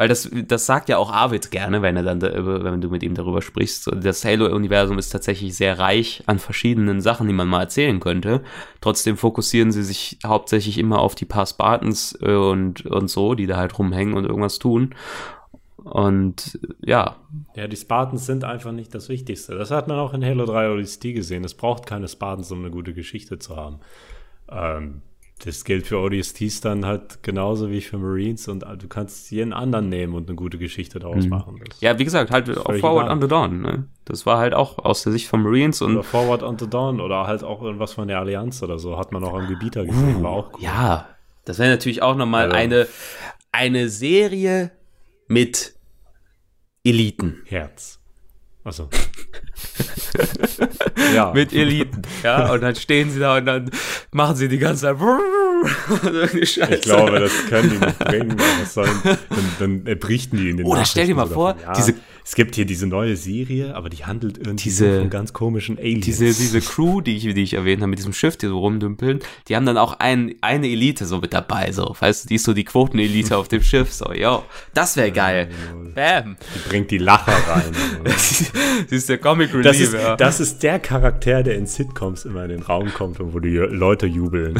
weil das, das sagt ja auch Arvid gerne, wenn er dann, da, wenn du mit ihm darüber sprichst. Das Halo-Universum ist tatsächlich sehr reich an verschiedenen Sachen, die man mal erzählen könnte. Trotzdem fokussieren sie sich hauptsächlich immer auf die paar Spartans äh, und, und so, die da halt rumhängen und irgendwas tun. Und ja. Ja, die Spartans sind einfach nicht das Wichtigste. Das hat man auch in Halo 3 ODST gesehen. Es braucht keine Spartans, um eine gute Geschichte zu haben. Ähm, das gilt für ODSTs dann halt genauso wie für Marines und du kannst jeden anderen nehmen und eine gute Geschichte daraus mhm. machen. Das ja, wie gesagt, halt auch Forward egal. on the Dawn. Ne? Das war halt auch aus der Sicht von Marines und. Oder Forward on the Dawn oder halt auch irgendwas von der Allianz oder so, hat man auch am Gebieter gesehen, uh, war auch cool. Ja, das wäre natürlich auch nochmal also, eine, eine Serie mit Eliten. Herz. Achso. ja. Mit Eliten. Ja, und dann stehen sie da und dann machen sie die ganze Zeit ich glaube, das können die nicht bringen. Sollen, dann, dann berichten die in den Oder stell dir mal vor, ja, diese, es gibt hier diese neue Serie, aber die handelt irgendwie diese, von ganz komischen Aliens. Diese, diese Crew, die ich, die ich erwähnt habe, mit diesem Schiff, die so rumdümpeln, die haben dann auch ein, eine Elite so mit dabei, so. Weißt du, die ist so die Quotenelite auf dem Schiff, so, yo, das wäre geil. Bam. Die bringt die Lacher rein. sie ist der Comic Relief, das ist, ja. das ist der Charakter, der in Sitcoms immer in den Raum kommt und wo die Leute jubeln.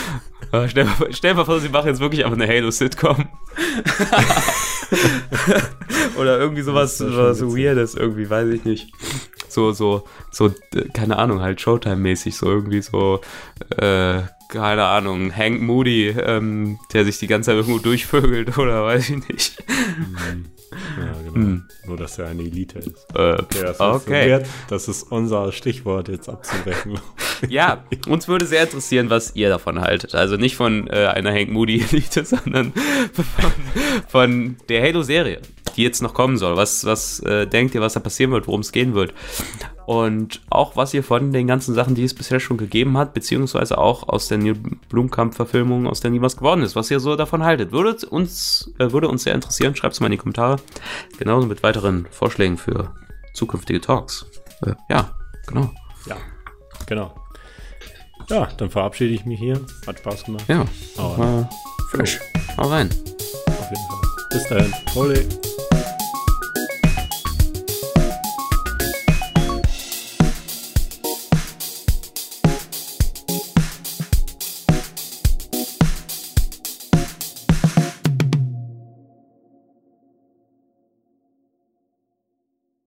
stell, stell mal vor, sie machen jetzt wirklich einfach eine Halo-Sitcom. Oder irgendwie sowas, sowas so Weirdes, irgendwie, weiß ich nicht. So, so, so, keine Ahnung, halt Showtime-mäßig, so irgendwie so, äh, keine Ahnung, Hank Moody, ähm, der sich die ganze Zeit irgendwo durchvögelt oder weiß ich nicht. Mhm. Ja, genau. Hm. Nur, dass er eine Elite ist. Äh, okay, das, okay. Wert, das ist unser Stichwort jetzt abzubrechen. ja, uns würde sehr interessieren, was ihr davon haltet. Also nicht von äh, einer Hank Moody Elite, sondern von, von der Halo-Serie, die jetzt noch kommen soll. Was, was äh, denkt ihr, was da passieren wird, worum es gehen wird? Und auch was ihr von den ganzen Sachen, die es bisher schon gegeben hat, beziehungsweise auch aus der Neil Blumkamp-Verfilmung, aus der nie was geworden ist, was ihr so davon haltet. Würde uns, äh, würde uns sehr interessieren. Schreibt es mal in die Kommentare. Genauso mit weiteren Vorschlägen für zukünftige Talks. Äh, ja, genau. Ja, genau. Ja, dann verabschiede ich mich hier. Hat Spaß gemacht. Ja, war fresh. Hau rein. Auf jeden Fall. Bis dahin. Hole.